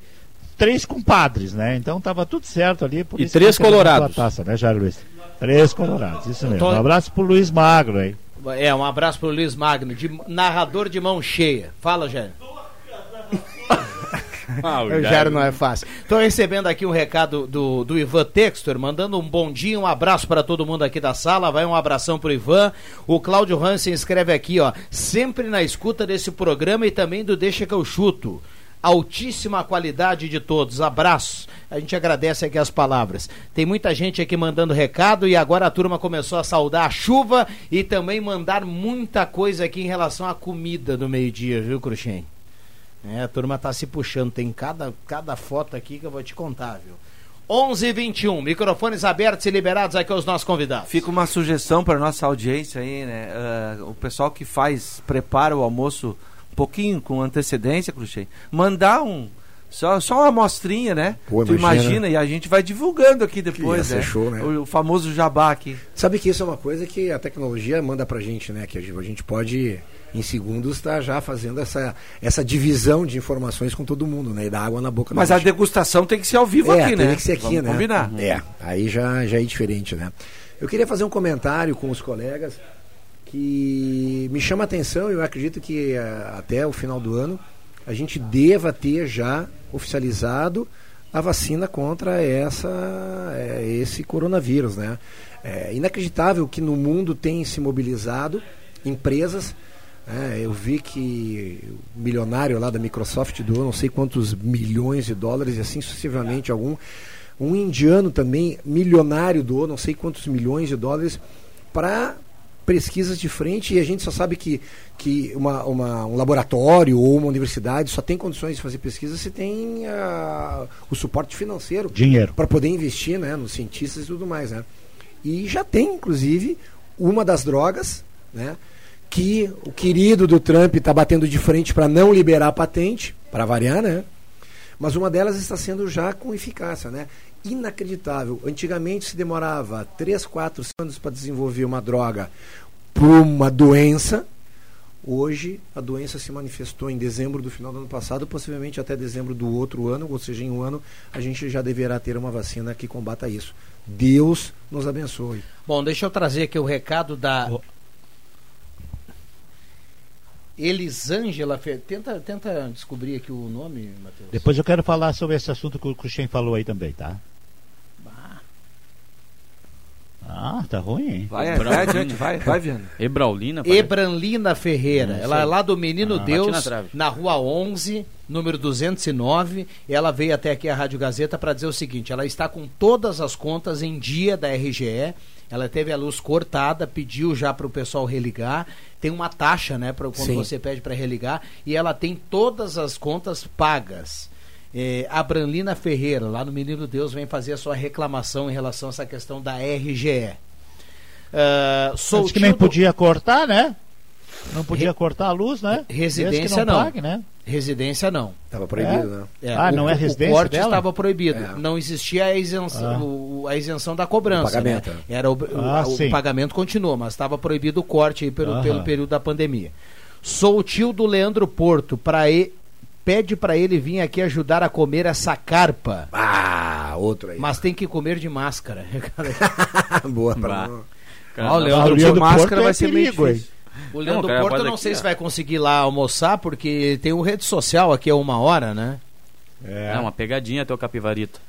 Três compadres, né? Então tava tudo certo ali. Por E três colorados. Taça, né, Jairo Luiz? Três colorados, isso mesmo. Um abraço pro Luiz Magno aí. É, um abraço pro Luiz Magno, de narrador de mão cheia. Fala, Jairo. Ah, O Jairo não é fácil. Estou recebendo aqui um recado do, do Ivan Textor, mandando um bom dia, um abraço para todo mundo aqui da sala. Vai um abração pro Ivan. O Cláudio Hansen escreve aqui, ó, sempre na escuta desse programa e também do Deixa que eu chuto. Altíssima qualidade de todos. Abraços. A gente agradece aqui as palavras. Tem muita gente aqui mandando recado e agora a turma começou a saudar a chuva e também mandar muita coisa aqui em relação à comida do meio-dia, viu, Cruxem? É, a turma tá se puxando. Tem cada, cada foto aqui que eu vou te contar, viu? 11 h 21 microfones abertos e liberados aqui aos nossos convidados. Fica uma sugestão para nossa audiência aí, né? Ah, o pessoal que faz, prepara o almoço pouquinho com antecedência, Cruxem, mandar um. Só, só uma amostrinha, né? Pô, tu imagina. imagina, e a gente vai divulgando aqui depois, né? show, né? O, o famoso jabá aqui. Sabe que isso é uma coisa que a tecnologia manda pra gente, né? Que a gente- pode, em segundos, estar já fazendo essa, essa divisão de informações com todo mundo, né? E dar água na boca Mas da a gente. degustação tem que ser ao vivo é, aqui, tem né? que ser aqui, Vamos né? combinar. É, aí já, já é diferente, né? Eu queria fazer um comentário com os colegas que me chama a atenção e eu acredito que eh, até o final do ano a gente deva ter já oficializado a vacina contra essa, eh, esse coronavírus, né? É inacreditável que no mundo tem se mobilizado empresas é, eu vi que o milionário lá da Microsoft doou não sei quantos milhões de dólares e assim sucessivamente algum. Um indiano também, milionário, doou não sei quantos milhões de dólares para pesquisas de frente e a gente só sabe que, que uma, uma- um laboratório ou uma universidade só tem condições de fazer pesquisa se tem ah, o suporte financeiro Dinheiro. para poder investir né, nos cientistas e tudo mais. Né? E já tem, inclusive, uma das drogas, né? que o querido do Trump está batendo de frente para não liberar a patente, para variar, né? Mas uma delas está sendo já com eficácia, né? Inacreditável. Antigamente se demorava 3, 4 anos para desenvolver uma droga para uma doença. Hoje a doença se manifestou em dezembro do final do ano passado, possivelmente até dezembro do outro ano, ou seja, em um ano a gente já deverá ter uma vacina que combata isso. Deus nos abençoe. Bom, deixa eu trazer aqui o recado da Elisângela. Tenta, tenta descobrir aqui o nome, Matheus. Depois eu quero falar sobre esse assunto que o Cruxem falou aí também, tá? Ah, tá ruim, hein? Vai, vai adiante, vai, vai, Viana. Ebraulina. parece. Ebranlina Ferreira. Ela é lá do Menino Ah, Deus, na na rua 11, número 209. Ela veio até aqui a Rádio Gazeta para dizer o seguinte: ela está com todas as contas em dia da RGE. Ela teve a luz cortada, pediu já para o pessoal religar. Tem uma taxa, né, pra, quando Sim. você pede para religar. E ela tem todas as contas pagas. É, a Branlina Ferreira, lá no Menino Deus, vem fazer a sua reclamação em relação a essa questão da RGE. Uh, Antes que nem podia cortar, né? Não podia cortar a luz, né? Residência que não. Pague, né? Residência não. Estava proibido, né? É, Ah, o- não é residência O corte dela? estava proibido. É. Não existia a isenção, Ah. o- a isenção da cobrança. O pagamento, né? Era o, o- Ah, o pagamento continua, mas estava proibido o corte aí pelo, pelo período da pandemia. Sou o tio do Leandro Porto. Pra e, pede para ele vir aqui ajudar a comer essa carpa. Ah, outro aí. Mas tem que comer de máscara. Boa pra não. Cara, Ah, o não- Leandro o Leandro de máscara Porto vai é ser meio perigo, hein? difícil. O Leandro cara, Porto, eu não sei aqui, se vai conseguir lá almoçar, porque tem um rede social aqui a uma hora, né? É uma pegadinha teu capivarito.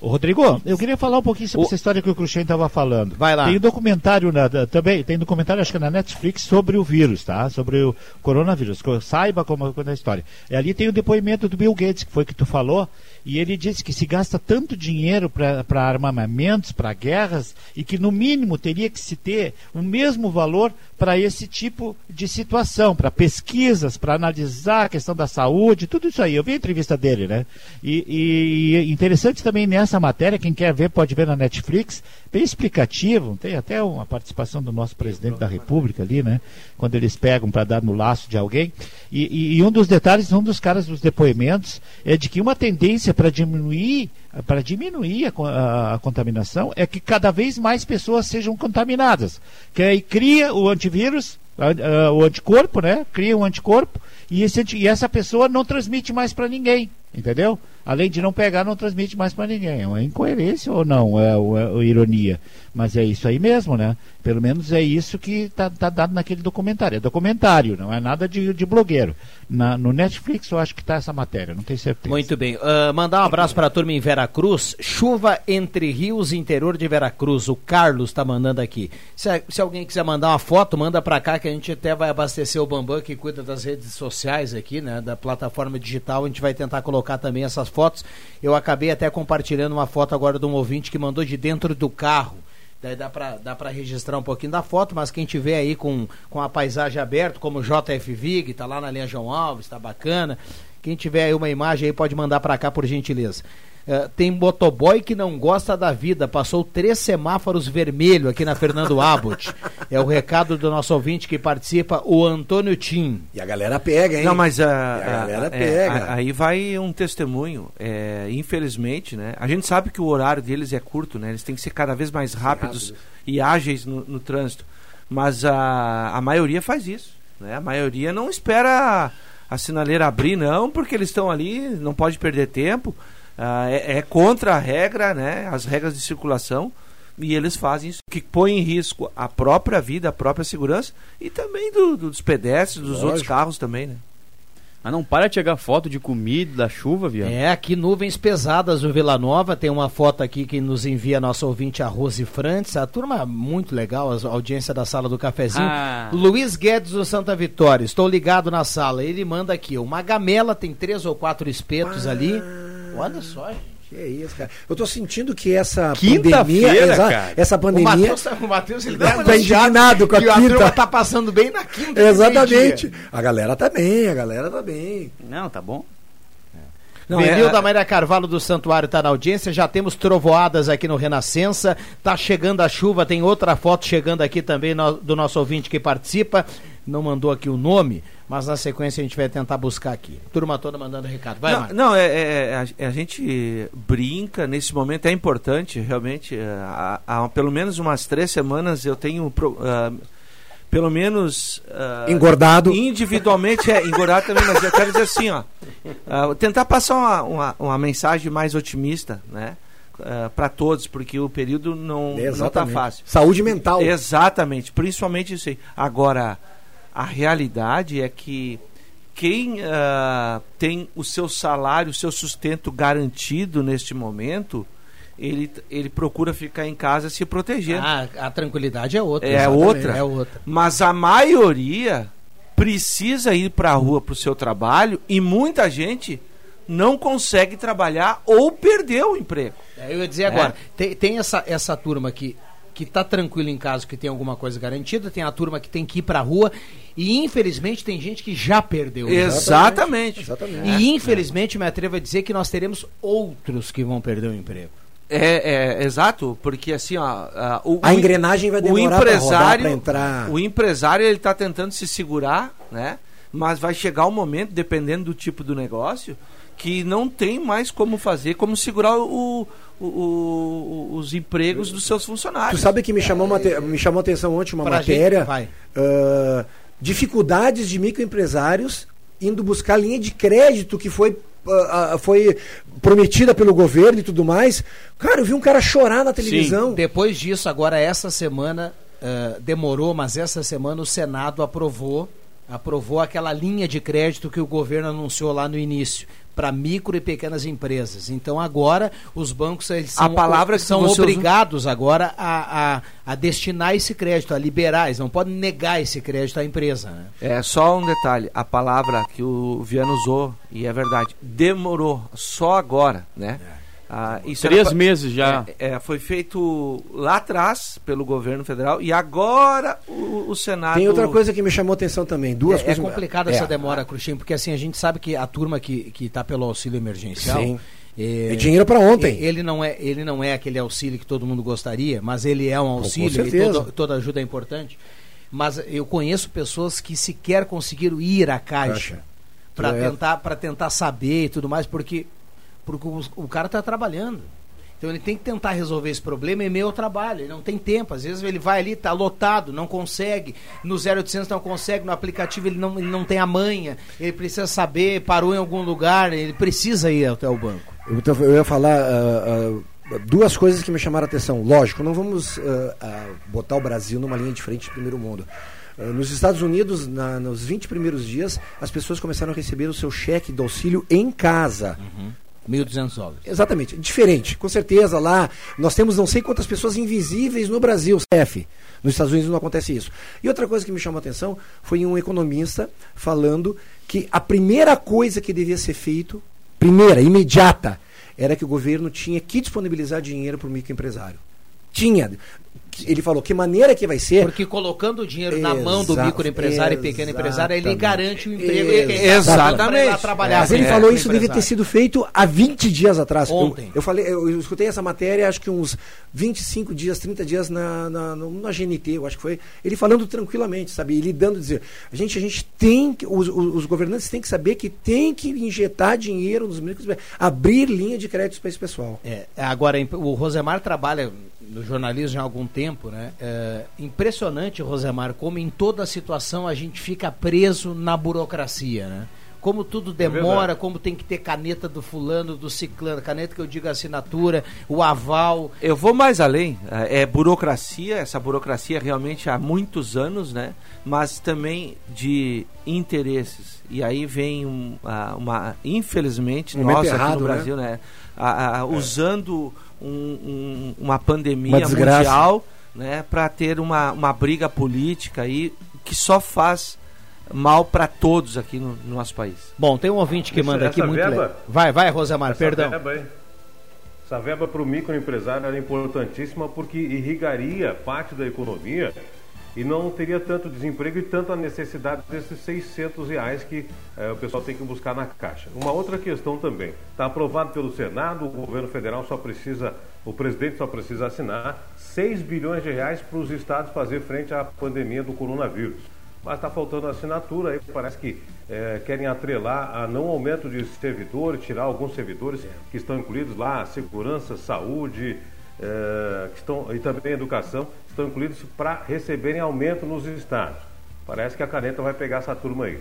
Ô, Rodrigo, eu queria falar um pouquinho sobre O- essa história que o Cruxem estava falando. Vai lá. Tem um documentário na- também, tem um documentário acho que na Netflix sobre o vírus, tá? Sobre o coronavírus. que eu Saiba como como é a história. E ali tem o depoimento do Bill Gates, que foi que tu falou, e ele disse que se gasta tanto dinheiro para armamentos, para guerras, e que no mínimo teria que se ter o mesmo valor para esse tipo de situação, para pesquisas, para analisar a questão da saúde, tudo isso aí. Eu vi a entrevista dele, né? E, e- e interessante também nessa matéria, quem quer ver pode ver na Netflix, bem explicativo, tem até uma participação do nosso presidente da República ali, né? Quando eles pegam para dar no laço de alguém. E, e- e um dos detalhes, um dos caras dos depoimentos, é de que uma tendência para diminuir para diminuir a, a- a contaminação é que cada vez mais pessoas sejam contaminadas. Que aí cria o antivírus, a- o anticorpo, né? Cria um anticorpo e, esse e essa pessoa não transmite mais para ninguém, entendeu? Além de não pegar, não transmite mais para ninguém. É incoerência ou não? É, ou é- ou ironia. Mas é isso aí mesmo, né? Pelo menos é isso que está dado naquele documentário. É documentário, não é nada de, de blogueiro. Na- no Netflix eu acho que está essa matéria, não tenho certeza. Muito bem. Ah, mandar um abraço para a turma em Veracruz. Chuva entre rios, interior de Veracruz. O Carlos está mandando aqui. Se, se alguém quiser mandar uma foto, manda para cá que a gente até vai abastecer o Bambam que cuida das redes sociais aqui, né? Da plataforma digital. A gente vai tentar colocar também essas fotos. Eu acabei até compartilhando uma foto agora de um ouvinte que mandou de dentro do carro. Daí dá pra, dá pra registrar um pouquinho da foto, mas quem tiver aí com, com a paisagem aberta, como JF Vig, tá lá na linha João Alves, tá bacana. Quem tiver aí uma imagem aí pode mandar pra cá por gentileza. Eh, tem motoboy que não gosta da vida, passou três semáforos vermelhos aqui na Fernando Abbott. é o recado do nosso ouvinte que participa, o Antônio Tim. E a galera pega, hein? Não, mas a, E a galera é, pega. a- aí vai um testemunho. É, infelizmente, né? A gente sabe que o horário deles é curto, né? Eles têm que ser cada vez mais rápidos e ágeis no, no trânsito. Mas a, a maioria faz isso. Né? A maioria não espera a sinaleira abrir, não, porque eles estão ali, não pode perder tempo. Ah, é, é contra a regra, né? As regras de circulação. E eles fazem isso, que põe em risco a própria vida, a própria segurança e também do- dos pedestres, dos outros Lógico. carros também, né? Ah, não para de chegar foto de comida, da chuva, viado. É, aqui nuvens pesadas no Vila Nova. Tem uma foto aqui que nos envia nosso ouvinte, a Rose Frantes. A turma muito legal, a audiência da sala do cafezinho. Ah. Luiz Guedes do Santa Vitória. Estou ligado na sala. Ele manda aqui. Uma gamela tem três ou quatro espetos ali. Olha só, gente. Que isso, cara. Eu tô sentindo que essa pandemia. cara. Essa O pandemia. Matheus, tá- o Matheus ele uma tá indignado com a que a quinta. turma tá passando bem na quinta. Exatamente. A galera tá bem, a galera tá bem. Não, tá bom. Não, Benilda Maria Carvalho do Santuário está na audiência. Já temos trovoadas aqui no Renascença. Tá chegando a chuva. Tem outra foto chegando aqui também no- do nosso ouvinte que participa. Não mandou aqui o nome, mas na sequência a gente vai tentar buscar aqui. Turma toda mandando recado. Vai, não, Marcos. não, é, é- é- a, a gente brinca nesse momento, é importante, realmente. é, Há, há pelo menos umas três semanas eu tenho. ah, pelo menos. ah, Engordado. Individualmente, é, engordado também, mas eu quero dizer assim, ó. ah, tentar passar uma, uma, uma mensagem mais otimista, né? para todos, porque o período não, não tá Exatamente. fácil. Saúde mental. Exatamente, principalmente isso aí. Agora, a realidade é que quem ah, tem o seu salário, o seu sustento garantido neste momento, ele, ele procura ficar em casa se protegendo. Ah, a tranquilidade é outra. É Exatamente, outra. É outra. Mas a maioria precisa ir para a rua para o seu trabalho e muita gente não consegue trabalhar ou perdeu o emprego. É, eu ia dizer agora, tem, tem essa, essa turma que, que tá tranquila em casa, que tem alguma coisa garantida, tem a turma que tem que ir pra rua, e infelizmente tem gente que já perdeu. Exatamente. Exatamente. E infelizmente me atrevo a dizer que nós teremos outros que vão perder o emprego. É, é, exato, porque assim, ó, a, o, A engrenagem vai o demorar pra rodar, empresário, pra entrar. O empresário ele está tentando se segurar, né? mas vai chegar um momento, dependendo do tipo do negócio, que não tem mais como fazer, como segurar o, o- o- os empregos dos seus Tu funcionários. sabe que me chamou, te- me chamou a atenção ontem uma matéria. gente, vai. ah, dificuldades de microempresários indo buscar linha de crédito que foi, ah, ah, foi prometida pelo governo e tudo mais. Cara, eu vi um cara chorar na televisão. Sim, depois disso, agora essa semana, eh, demorou, mas essa semana o Senado aprovou, aprovou aquela linha de crédito que o governo anunciou lá no início para micro e pequenas empresas. Então agora os bancos eles A são, palavra que são obrigados agora a, a, a destinar esse crédito, a liberar, eles não podem negar esse crédito à empresa. Né? É só um detalhe, a palavra que o Viano usou, e é verdade, demorou só agora, né? Ah, isso Três era- meses já. É, é, foi feito lá atrás pelo governo federal e agora o, o Senado. Tem outra coisa que me chamou a atenção também. Duas é, coisas. é complicada É. essa demora, Cruxinho, porque assim, a gente sabe que a turma que, que tá pelo auxílio emergencial. Sim. É dinheiro pra ontem. Ele não, é, ele não é aquele auxílio que todo mundo gostaria, mas ele é um auxílio e todo- toda ajuda é importante. Mas eu conheço pessoas que sequer conseguiram ir à caixa Caixa. para É. tentar, pra tentar saber e tudo mais, porque, porque o, o cara está trabalhando. Então ele tem que tentar resolver esse problema em meio ao trabalho. Ele não tem tempo. Às vezes ele vai ali, está lotado, não consegue. No 0800 não consegue, no aplicativo ele não, ele não tem a manha. Ele precisa saber, parou em algum lugar, ele precisa ir até o banco. Eu, eu ia falar ah, ah, duas coisas que me chamaram a atenção. Lógico, não vamos ah, botar o Brasil numa linha diferente do primeiro mundo. Nos Estados Unidos, na- nos 20 primeiros dias, as pessoas começaram a receber o seu cheque do auxílio em casa. 1.200 dólares. Exatamente, diferente. Com certeza lá nós temos não sei quantas pessoas invisíveis no Brasil, CF. Nos Estados Unidos não acontece isso. E outra coisa que me chamou a atenção foi um economista falando que a primeira coisa que devia ser feito, primeira, imediata, era que o governo tinha que disponibilizar dinheiro para o microempresário. Tinha. Ele falou que maneira que vai ser. Porque colocando o dinheiro na mão do Exa- microempresário e pequeno empresário, ele garante o emprego. Exatamente. Trabalhar. Mas ele É, falou isso devia ter sido feito há 20 dias atrás. Eu- Ontem. Eu, falei, eu, eu escutei essa matéria, acho que uns 25 dias, 30 dias na, na, na GNT, eu acho que foi. Ele falando tranquilamente, sabe? Ele dando dizer, a gente, a gente tem que, os, os os governantes têm que saber que tem que injetar dinheiro nos micros, abrir linha de créditos para esse pessoal. É, agora, o Rosemar trabalha no jornalismo há algum tempo, né? É impressionante, Rosemar, como em toda situação a gente fica preso na burocracia, né? Como tudo demora, verdade. como tem que ter caneta do fulano, do ciclano, caneta que eu digo assinatura, o aval. Eu vou mais além. É é burocracia, essa burocracia realmente há muitos anos, né? Mas também de interesses. E aí vem um, ah, uma. Infelizmente, Um nós aqui errado, no né? Brasil, né? ah, ah, usando um- um- uma pandemia Uma mundial, né? Para ter uma, uma briga política aí que só faz mal para todos aqui no, no nosso país. Bom, tem um ouvinte que Essa- manda aqui muito. verba- Vai, vai, Rosemar, Essa perdão. verba aí- essa verba para o microempresário era importantíssima porque irrigaria parte da economia e não teria tanto desemprego e tanta necessidade desses 600 reais que eh, o pessoal tem que buscar na caixa. Uma outra questão também, está aprovado pelo Senado, o governo federal só precisa, o presidente só precisa assinar 6 bilhões de reais para os estados fazer frente à pandemia do coronavírus. Mas está faltando assinatura, aí parece que eh, querem atrelar a não aumento de servidores, tirar alguns servidores que estão incluídos lá, segurança, saúde, eh, que estão, e também educação, estão incluídos para receberem aumento nos estados. Parece que a caneta vai pegar essa turma aí.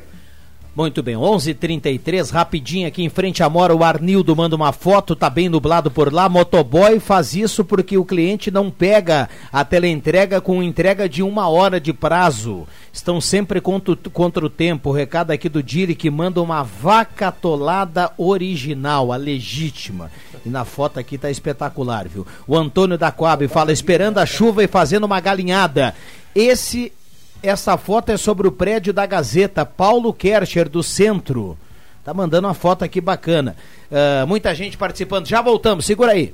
Muito bem, 11:33 rapidinho aqui em frente à Mora, o Arnildo manda uma foto, tá bem nublado por lá. Motoboy faz isso porque o cliente não pega a teleentrega com entrega de uma hora de prazo. Estão sempre contra, o- contra o tempo. O recado aqui do Diri que manda uma vaca tolada original, a legítima. E na foto aqui tá espetacular, viu? O Antônio da Coab fala esperando a chuva e fazendo uma galinhada. Esse essa foto é sobre o prédio da Gazeta, Paulo Kercher, do centro. Tá mandando uma foto aqui bacana. Ah, muita gente participando. Já voltamos, segura aí.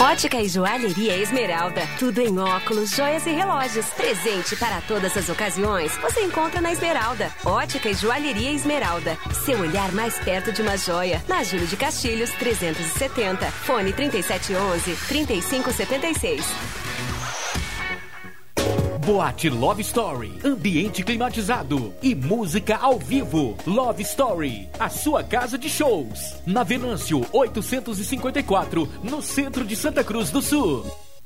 Ótica e Joalheria Esmeralda. Tudo em óculos, joias e relógios. Presente para todas as ocasiões. Você encontra na Esmeralda. Ótica e Joalheria Esmeralda. Seu olhar mais perto de uma joia. Na Júlio de Castilhos, 370. Fone 3711 3576. Boate Love Story, ambiente climatizado e música ao vivo. Love Story, a sua casa de shows. Na Venâncio 854, no centro de Santa Cruz do Sul.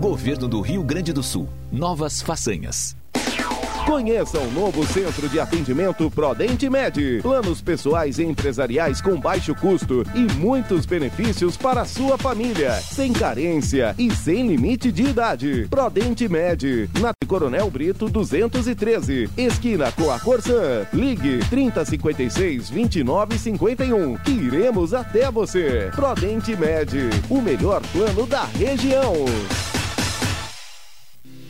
Governo do Rio Grande do Sul. Novas façanhas. Conheça o novo centro de atendimento Prodente Med. Planos pessoais e empresariais com baixo custo e muitos benefícios para a sua família. Sem carência e sem limite de idade. Prodente Med. Na Coronel Brito 213. Esquina com a Corsã. Ligue 3056 2951. Que iremos até você. Prodente Med. O melhor plano da região.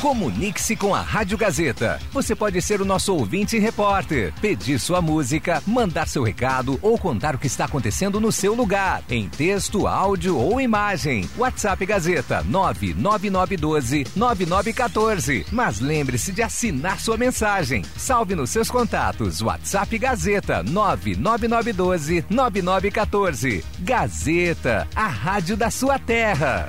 Comunique-se com a Rádio Gazeta. Você pode ser o nosso ouvinte e repórter, pedir sua música, mandar seu recado ou contar o que está acontecendo no seu lugar, em texto, áudio ou imagem. WhatsApp Gazeta 99912 9914. Mas lembre-se de assinar sua mensagem. Salve nos seus contatos. WhatsApp Gazeta 99912 9914. Gazeta, a rádio da sua terra.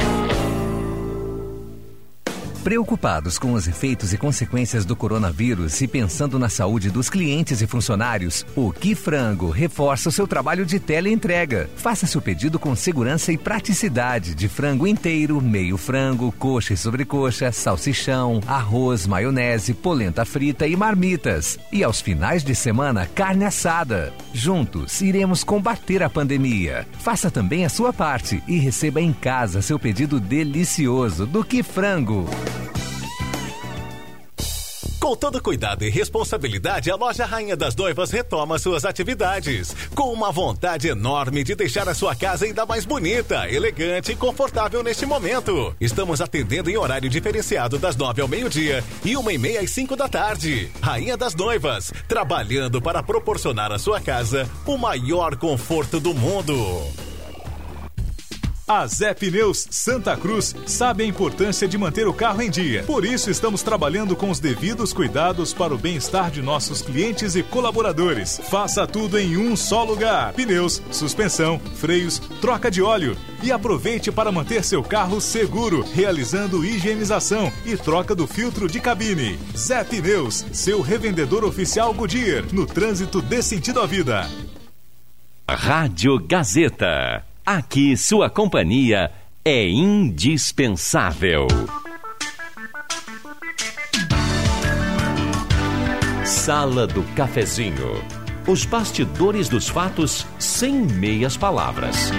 Preocupados com os efeitos e consequências do coronavírus e pensando na saúde dos clientes e funcionários, o Que Frango reforça o seu trabalho de teleentrega. Faça seu pedido com segurança e praticidade de frango inteiro, meio frango, coxa e sobrecoxa, salsichão, arroz, maionese, polenta frita e marmitas. E aos finais de semana, carne assada. Juntos, iremos combater a pandemia. Faça também a sua parte e receba em casa seu pedido delicioso do Que Frango. Com todo cuidado e responsabilidade, a loja Rainha das Noivas retoma suas atividades. Com uma vontade enorme de deixar a sua casa ainda mais bonita, elegante e confortável neste momento. Estamos atendendo em horário diferenciado das nove ao meio-dia e uma e meia às cinco da tarde. Rainha das Noivas, trabalhando para proporcionar à sua casa o maior conforto do mundo. A Zé Pneus Santa Cruz sabe a importância de manter o carro em dia. Por isso, estamos trabalhando com os devidos cuidados para o bem-estar de nossos clientes e colaboradores. Faça tudo em um só lugar: pneus, suspensão, freios, troca de óleo. E aproveite para manter seu carro seguro, realizando higienização e troca do filtro de cabine. Zé Pneus, seu revendedor oficial Goodyear, no trânsito dê sentido à vida. Rádio Gazeta. Aqui sua companhia é indispensável. Sala do Cafezinho. Os bastidores dos fatos sem meias palavras.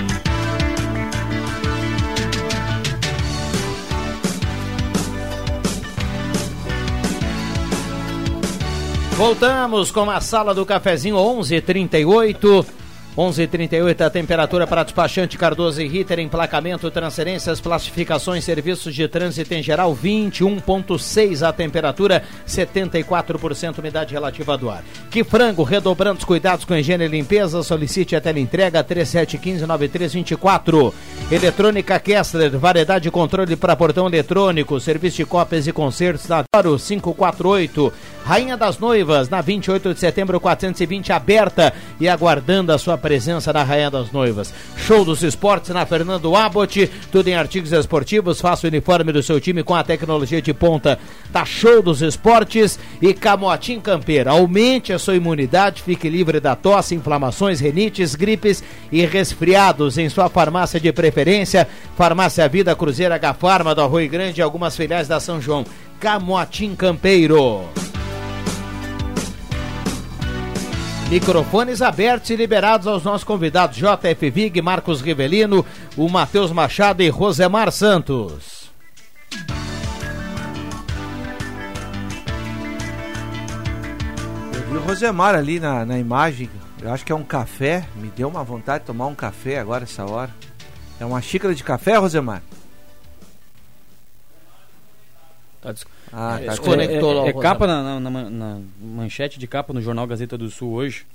Voltamos com a Sala do Cafezinho 11:38. 11:38 a temperatura para despachante Cardoso e Ritter, emplacamento, transferências, classificações, serviços de trânsito em geral, 21.6 a temperatura, 74% umidade relativa do ar. Que frango, redobrando os cuidados com higiene e limpeza, solicite a teleentrega 3715-9324. Eletrônica Kessler, variedade de controle para portão eletrônico, serviço de cópias e concertos Toro 548. Rainha das Noivas, na 28 de setembro 420, aberta e aguardando a sua presença na Rainha das Noivas. Show dos esportes na Fernando Abbott, tudo em artigos esportivos, faça o uniforme do seu time com a tecnologia de ponta da Show dos Esportes e Camotim Campeira. Aumente a sua imunidade, fique livre da tosse, inflamações, renites, gripes e resfriados em sua farmácia de preferência, Farmácia Vida Cruzeira H Farma do Arroio Grande e algumas filiais da São João. Camotim Campeiro. Microfones abertos e liberados aos nossos convidados JF Vig, Marcos Rivelino, o Matheus Machado e Rosemar Santos. Eu vi o Rosemar ali na, na imagem. Eu acho que é um café. Me deu uma vontade de tomar um café agora, essa hora. É uma xícara de café, Rosemar? Tá. Ah, é, tá é, é, é capa na, na, na, na manchete de capa no jornal Gazeta do Sul hoje.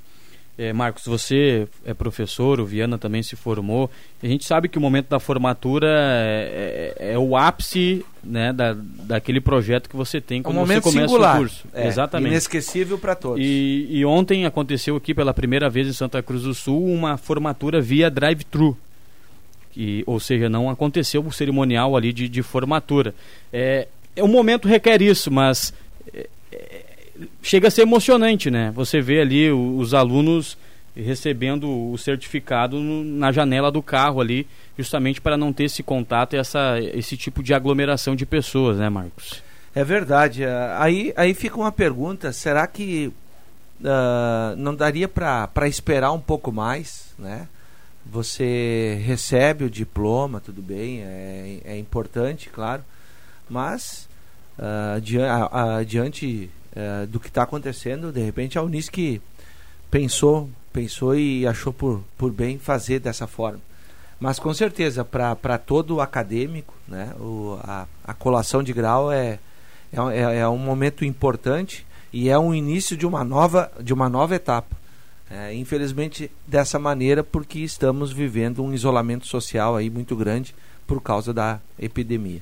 É, Marcos, você é professor, o Viana também se formou. A gente sabe que o momento da formatura é, é, é o ápice né, da, daquele projeto que você tem quando um você começa singular. o curso. É, Exatamente. Inesquecível para todos. E, e ontem aconteceu aqui pela primeira vez em Santa Cruz do Sul uma formatura via drive-thru. E, ou seja, não aconteceu o cerimonial ali de, de formatura. É, é, o momento requer isso, mas é, é, chega a ser emocionante, né? Você vê ali o, os alunos recebendo o certificado no, na janela do carro ali, justamente para não ter esse contato e essa, esse tipo de aglomeração de pessoas, né, Marcos? É verdade. Aí, aí fica uma pergunta: será que uh, não daria para esperar um pouco mais, né? Você recebe o diploma, tudo bem, é, é importante, claro, mas uh, uh, diante uh, do que está acontecendo, de repente a Unisc pensou, pensou e achou por, por bem fazer dessa forma. Mas com certeza, para todo acadêmico, né, o, a, a colação de grau é, é, é um momento importante e é um início de uma nova, de uma nova etapa. É, infelizmente dessa maneira porque estamos vivendo um isolamento social aí muito grande por causa da epidemia.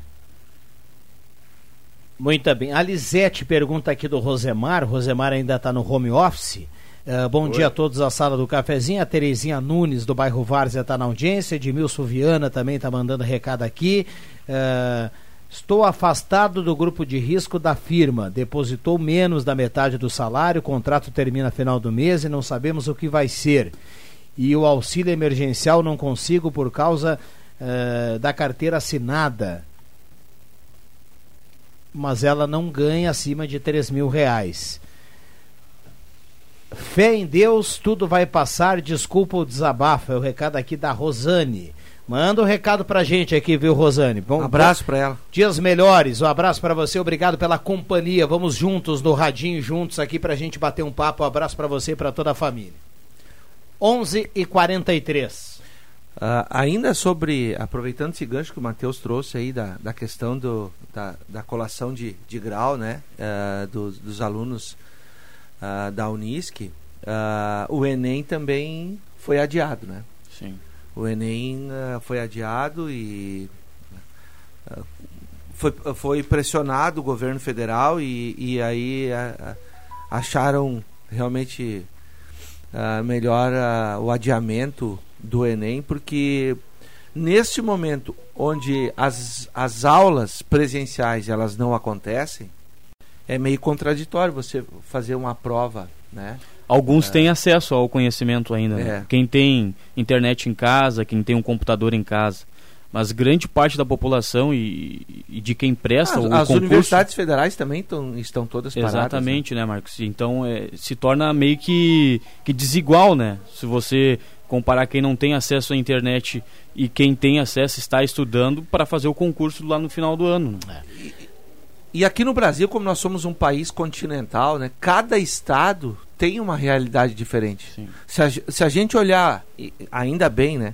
Muito bem. A Lisete pergunta aqui do Rosemar. Rosemar ainda está no home office. Uh, bom Oi. dia a todos da sala do cafezinho. A Terezinha Nunes, do bairro Várzea, está na audiência. Edmilson Viana também está mandando recado aqui. Uh, estou afastado do grupo de risco da firma. Depositou menos da metade do salário. O contrato termina final do mês e não sabemos o que vai ser. E o auxílio emergencial não consigo por causa uh, da carteira assinada mas ela não ganha acima de 3 mil reais. Fé em Deus, tudo vai passar, desculpa o desabafo, é o recado aqui da Rosane. Manda um recado pra gente aqui, viu, Rosane? Bom, um abraço para ela. Dias melhores, um abraço para você, obrigado pela companhia. Vamos juntos no radinho, juntos aqui pra gente bater um papo. Um abraço para você e pra toda a família. 11 e 43 Uh, ainda sobre, aproveitando esse gancho que o Matheus trouxe aí da, da questão do, da, da colação de, de grau né, uh, dos, dos alunos uh, da Unisc, o Enem também foi adiado, né? Sim. O Enem foi adiado e foi, foi pressionado o governo federal e, e aí acharam realmente melhor o adiamento do Enem, porque neste momento onde as, as aulas presenciais elas não acontecem, é meio contraditório você fazer uma prova, né? Alguns é. têm acesso ao conhecimento ainda. Né? É. Quem tem internet em casa, quem tem um computador em casa. Mas grande parte da população e, e de quem presta as, o as concurso... universidades federais também tão, estão todas paradas. Exatamente, né, né Marcos? Então é, se torna meio que, que desigual, né? Se você comparar quem não tem acesso à internet e quem tem acesso está estudando para fazer o concurso lá no final do ano. Né? E, e, aqui no Brasil, como nós somos um país continental, né, cada estado tem uma realidade diferente. Se a, se a gente olhar, ainda bem, né?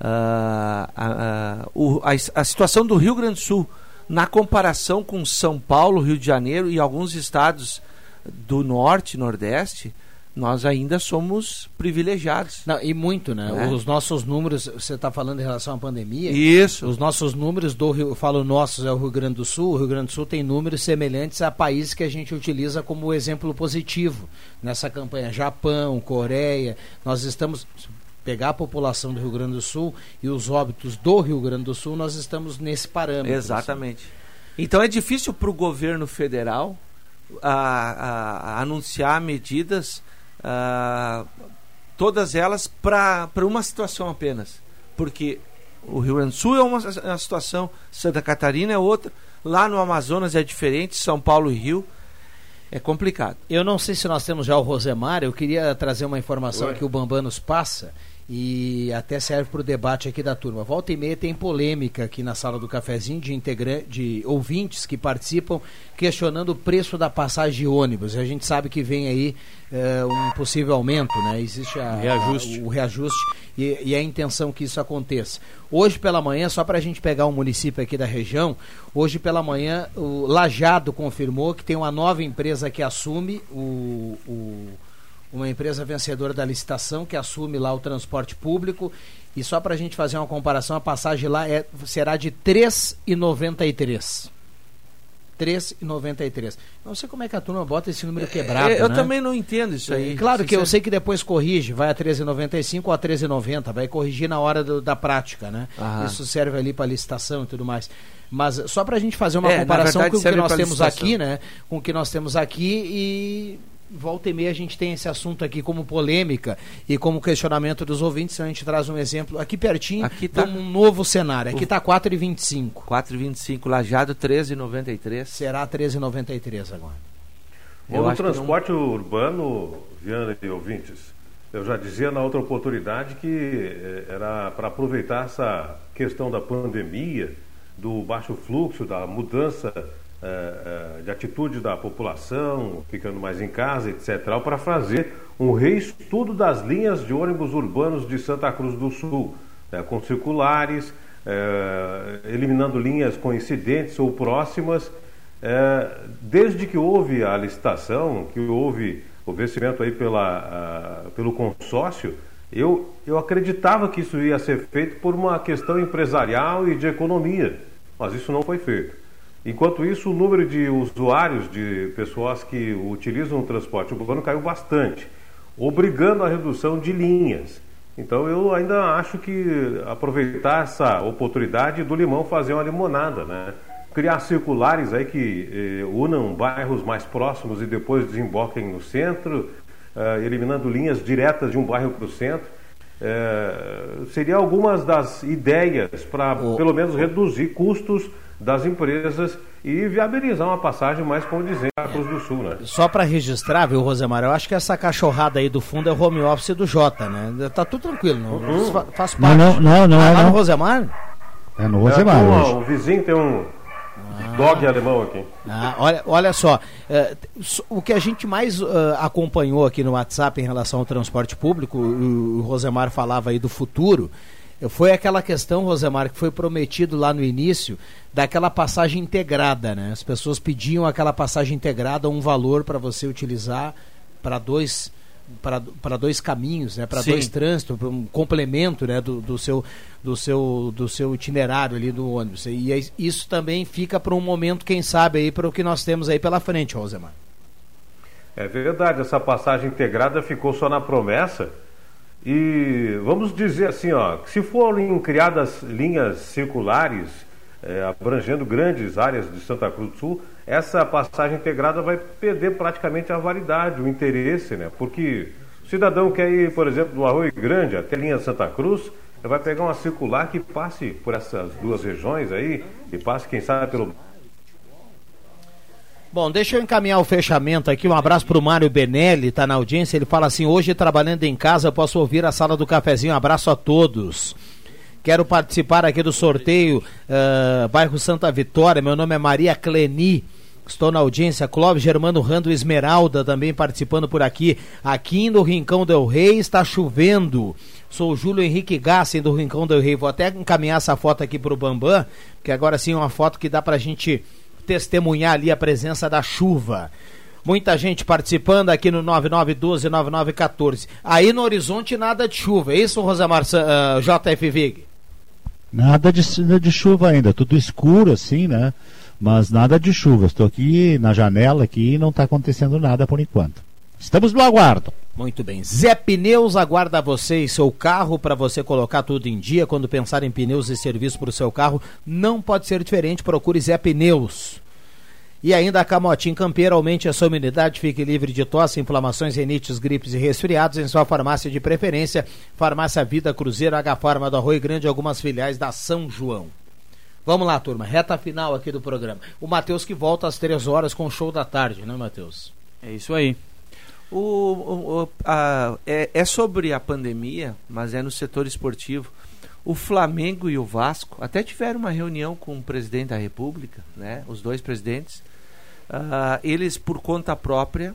a, a, o- a, a situação do Rio Grande do Sul, na comparação com São Paulo, Rio de Janeiro e alguns estados do norte e nordeste, nós ainda somos privilegiados. Não, e muito, né? É. Os nossos números, você está falando em relação à pandemia. Isso. Os nossos números do Rio, eu falo nossos é o Rio Grande do Sul. O Rio Grande do Sul tem números semelhantes a países que a gente utiliza como exemplo positivo nessa campanha. Japão, Coreia. Nós estamos pegar a população do Rio Grande do Sul e os óbitos do Rio Grande do Sul, nós estamos nesse parâmetro. assim. Exatamente. Então é difícil para o governo federal a, a- a anunciar medidas, ah, todas elas para uma situação apenas. Porque o Rio Grande do Sul é uma, uma situação, Santa Catarina é outra, lá no Amazonas é diferente, São Paulo e Rio é complicado. Eu não sei se nós temos já o Rosemar, eu queria trazer uma informação Oi. que o Bambam nos passa e até serve para o debate aqui da turma. Volta e meia tem polêmica aqui na sala do cafezinho de, integra de ouvintes que participam questionando o preço da passagem de ônibus. A gente sabe que vem aí eh, um possível aumento, né? Existe a- Reajuste. a- o reajuste e, e a intenção que isso aconteça. Hoje pela manhã, só para a gente pegar um município aqui da região, hoje pela manhã o Lajado confirmou que tem uma nova empresa que assume o- o uma empresa vencedora da licitação que assume lá o transporte público. E só para a gente fazer uma comparação, a passagem lá é, será de R$ 3,93. R$ 3,93. Não sei como é que a turma bota esse número quebrado. É, eu né? também não entendo isso aí. É, claro que eu sei que depois corrige, vai a 13,95 ou a 13,90, vai corrigir na hora do- da prática, né? Aham. Isso serve ali para licitação e tudo mais. Mas só para a gente fazer uma É, comparação verdade, com o que nós temos licitação. aqui, né? Com o que nós temos aqui e volta e meia a gente tem esse assunto aqui como polêmica e como questionamento dos ouvintes, então a gente traz um exemplo aqui pertinho Aqui tá- um novo cenário. Aqui está 4,25. 4,25 Lajado, 13,93. Será 13,93 agora. Bom, no que não- transporte urbano, Viana e ouvintes, eu já dizia na outra oportunidade que eh, era para aproveitar essa questão da pandemia, do baixo fluxo, da mudança eh, eh, de atitude da população, ficando mais em casa, etc., para fazer um reestudo das linhas de ônibus urbanos de Santa Cruz do Sul, né, com circulares, eh, eliminando linhas coincidentes ou próximas. É, desde que houve a licitação, que houve o vencimento aí pela, pelo consórcio, eu, eu acreditava que isso ia ser feito por uma questão empresarial e de economia, mas isso não foi feito. Enquanto isso, o número de usuários, de pessoas que utilizam o transporte urbano caiu bastante, obrigando a redução de linhas. Então eu ainda acho que aproveitar essa oportunidade do limão fazer uma limonada, né? Criar circulares aí que eh, unam bairros mais próximos e depois desemboquem no centro, eh, eliminando linhas diretas de um bairro para o centro. Eh, seria algumas das ideias para pelo menos reduzir custos das empresas e viabilizar uma passagem mais condizente à Cruz do Sul, né? Só para registrar, viu, Rosemar? Eu acho que essa cachorrada aí do fundo é o home office do Jota, né? Tá tudo tranquilo, não, Uhum. fa- faz parte. não, não, não Ah, é não. no Rosemar? É no É, Rosemar um- hoje. o vizinho tem um dog alemão aqui. Ah, olha, olha só, s- o que a gente mais eh, acompanhou aqui no WhatsApp em relação ao transporte público, o, o Rosemar falava aí do futuro, foi aquela questão, Rosemar, que foi prometido lá no início, daquela passagem integrada, né? As pessoas pediam aquela passagem integrada, um valor para você utilizar para dois para dois caminhos, né? Para dois trânsitos, pra um complemento, né? Do, do seu do seu do seu itinerário ali do ônibus. E aí isso também fica para um momento, quem sabe aí para o que nós temos aí pela frente, Rosemar. É verdade, essa passagem integrada ficou só na promessa. E vamos dizer assim, ó, se forem criadas linhas circulares eh, abrangendo grandes áreas de Santa Cruz do Sul, essa passagem integrada vai perder praticamente a validade, o interesse, né? Porque o cidadão quer ir, por exemplo, do Arroio Grande até a linha Santa Cruz, vai pegar uma circular que passe por essas duas regiões aí, e passe, quem sabe, pelo Bom, deixa eu encaminhar o fechamento aqui. Um abraço para o Mário Benelli, tá na audiência. Ele fala assim: hoje trabalhando em casa, posso ouvir a sala do cafezinho. Um abraço a todos. Quero participar aqui do sorteio, ah, bairro Santa Vitória. Meu nome é Maria Cleni. Estou na audiência, Clóvis Germano Rando Esmeralda também participando por aqui. Aqui no Rincão Del Rei está chovendo. Sou Júlio Henrique Gassen do Rincão Del Rei. Vou até encaminhar essa foto aqui para o Bambam, que agora sim é uma foto que dá para a gente testemunhar ali a presença da chuva. Muita gente participando aqui no 9912-9914. Aí no horizonte nada de chuva, é isso, Rosamar uh, JF Vig? Nada de, de chuva ainda, tudo escuro assim, né? Mas nada de chuva. Estou aqui na janela aqui e não está acontecendo nada por enquanto. Estamos no aguardo. Muito bem. Zé Pneus aguarda você e seu carro para você colocar tudo em dia. Quando pensar em pneus e serviço para o seu carro, não pode ser diferente. Procure Zé Pneus. E ainda a Camotim Campeiro aumente a sua imunidade, fique livre de tosse, inflamações, renites, gripes e resfriados em sua farmácia de preferência. Farmácia Vida Cruzeiro, H Farma do Arroio Grande e algumas filiais da São João. Vamos lá, turma, reta final aqui do programa. O Matheus que volta às três horas com o show da tarde, né, Matheus? É isso aí. O, o, a, é, é, sobre a pandemia, mas é no setor esportivo. O Flamengo e o Vasco até tiveram uma reunião com o presidente da República, né? Os dois presidentes. Uh, eles, por conta própria,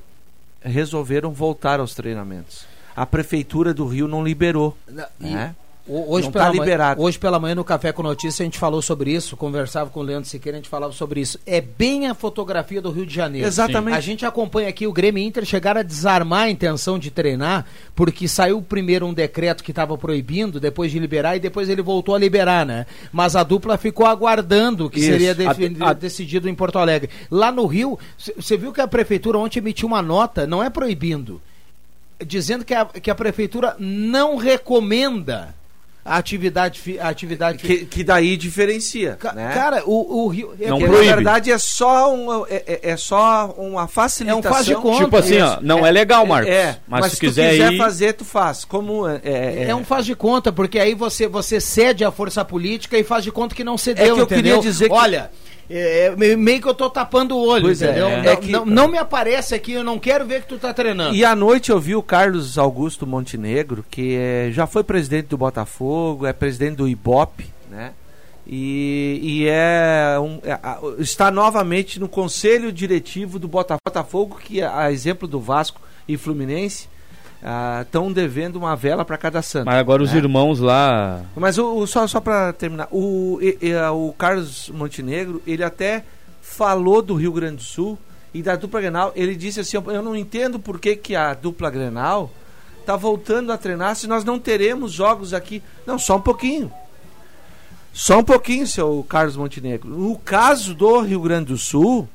resolveram voltar aos treinamentos. A prefeitura do Rio não liberou. E, né? Hoje, pela tá liberado. Manhã, hoje pela manhã no Café com Notícia a gente falou sobre isso, conversava com o Leandro Siqueira, a gente falava sobre isso. É bem a fotografia do Rio de Janeiro. Exatamente. Sim. A gente acompanha aqui o Grêmio Inter chegar a desarmar a intenção de treinar, porque saiu primeiro um decreto que estava proibindo, depois de liberar, e depois ele voltou a liberar, né? Mas a dupla ficou aguardando que isso. seria a, a... decidido em Porto Alegre. Lá no Rio, você viu que a prefeitura ontem emitiu uma nota, não é proibindo, dizendo que a, que a prefeitura não recomenda a atividade a atividade que, que daí diferencia Ca né? cara o, o Rio é não na verdade é só um, é, é, é, só uma facilitação. É um faz de conta. Tipo assim ó, não é, legal Marcos é, mas, mas se, se quiser, quiser ir... fazer tu faz. Como é, é, é, um faz de conta porque aí você você cede à força política e faz de conta que não cedeu é que eu entendeu? queria dizer olha que é, é, meio que eu tô tapando o olho, pois é, entendeu? É, é que... não, não, me aparece aqui, eu não quero ver que tu tá treinando. E à noite eu vi o Carlos Augusto Montenegro, que é, já foi presidente do Botafogo, é presidente do Ibope, né? E, e é, um, é, está novamente no conselho diretivo do Botafogo, que é a exemplo do Vasco e Fluminense, estão uh, devendo uma vela para cada santo. Mas agora né? os irmãos lá. Mas o, o só, só para terminar, o, e, e, o Carlos Montenegro, ele até falou do Rio Grande do Sul e da dupla Grenal. Ele disse assim: Eu não entendo por que, que a dupla Grenal está voltando a treinar se nós não teremos jogos aqui. Não, só um pouquinho. Só um pouquinho, seu Carlos Montenegro. No caso do Rio Grande do Sul,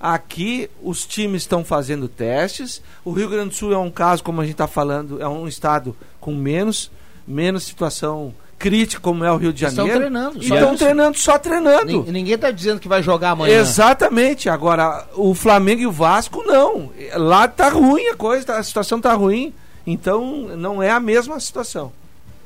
Aqui os times estão fazendo testes. O Rio Grande do Sul é um caso, como a gente está falando, é um estado com menos, menos situação crítica, como é o Rio de Janeiro. Estão treinando. Só estão treinando, só treinando. Ninguém está dizendo que vai jogar amanhã. Exatamente. Agora, o Flamengo e o Vasco, não. Lá está ruim a coisa, a situação está ruim. Então, não é a mesma situação.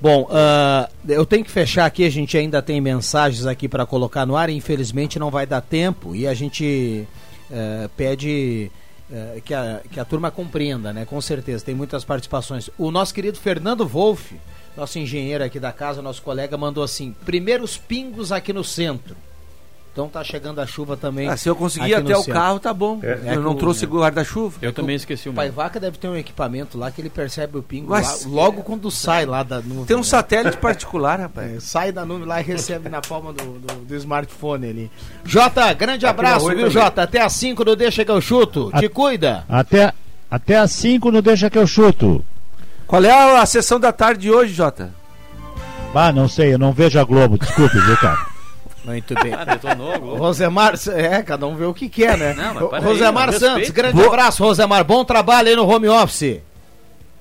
Bom, uh, eu tenho que fechar aqui, a gente ainda tem mensagens aqui para colocar no ar, infelizmente não vai dar tempo e a gente uh, pede uh, que, a, que a turma compreenda, né? Com certeza, tem muitas participações. O nosso querido Fernando Wolff, nosso engenheiro aqui da casa, nosso colega, mandou assim: primeiros pingos aqui no centro. Então tá chegando a chuva também. Ah, se eu conseguir até o carro, tá bom. É. Eu é não trouxe guarda-chuva. Eu também esqueci o meu. Pai Vaca deve ter um equipamento lá que ele percebe o pingo Mas, lá, logo é, quando sai lá da nuvem. Tem um né? satélite particular, rapaz. É, sai da nuvem lá e recebe na palma do, do, do smartphone ali. Jota, grande abraço, viu. Jota? Até às 5 no Deixa que eu chuto. A, Te cuida. Até, até às 5 no Deixa que eu chuto. Qual é a, a sessão da tarde de hoje, Jota? Ah, não sei, eu não vejo a Globo, desculpe, viu, cara? Muito bem. Ah, detonou, Rosemar, é, cada um vê o que quer, né? Não, Rosemar aí, Santos, grande Boa. abraço, Rosemar. Bom trabalho aí no home office.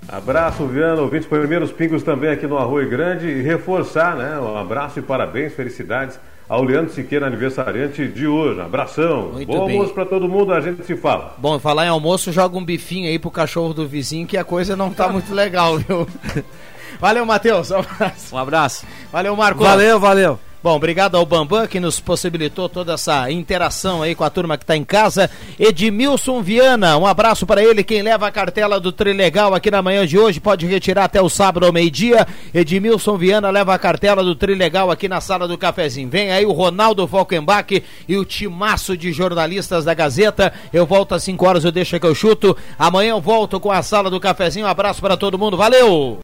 Abraço, Viana, ouvintes primeiros pingos também aqui no Arroio Grande e reforçar, né? Um abraço e parabéns, felicidades ao Leandro Siqueira, aniversariante de hoje. Abração. Muito Bom bem. almoço pra todo mundo, a gente se fala. Bom, falar em almoço, joga um bifinho aí pro cachorro do vizinho, que a coisa não tá muito legal, viu? Valeu, Matheus. Um abraço. Um abraço. Valeu, Marco. Valeu, valeu. Bom, obrigado ao Bambam que nos possibilitou toda essa interação aí com a turma que está em casa. Edmilson Viana, um abraço para ele. Quem leva a cartela do Trilegal aqui na manhã de hoje pode retirar até o sábado ao meio-dia. Edmilson Viana leva a cartela do Trilegal aqui na sala do cafezinho. Vem aí o Ronaldo Falkenbach e o timaço de jornalistas da Gazeta. Eu volto às 5 horas, eu deixo que eu chuto. Amanhã eu volto com a sala do cafezinho. Um abraço para todo mundo. Valeu!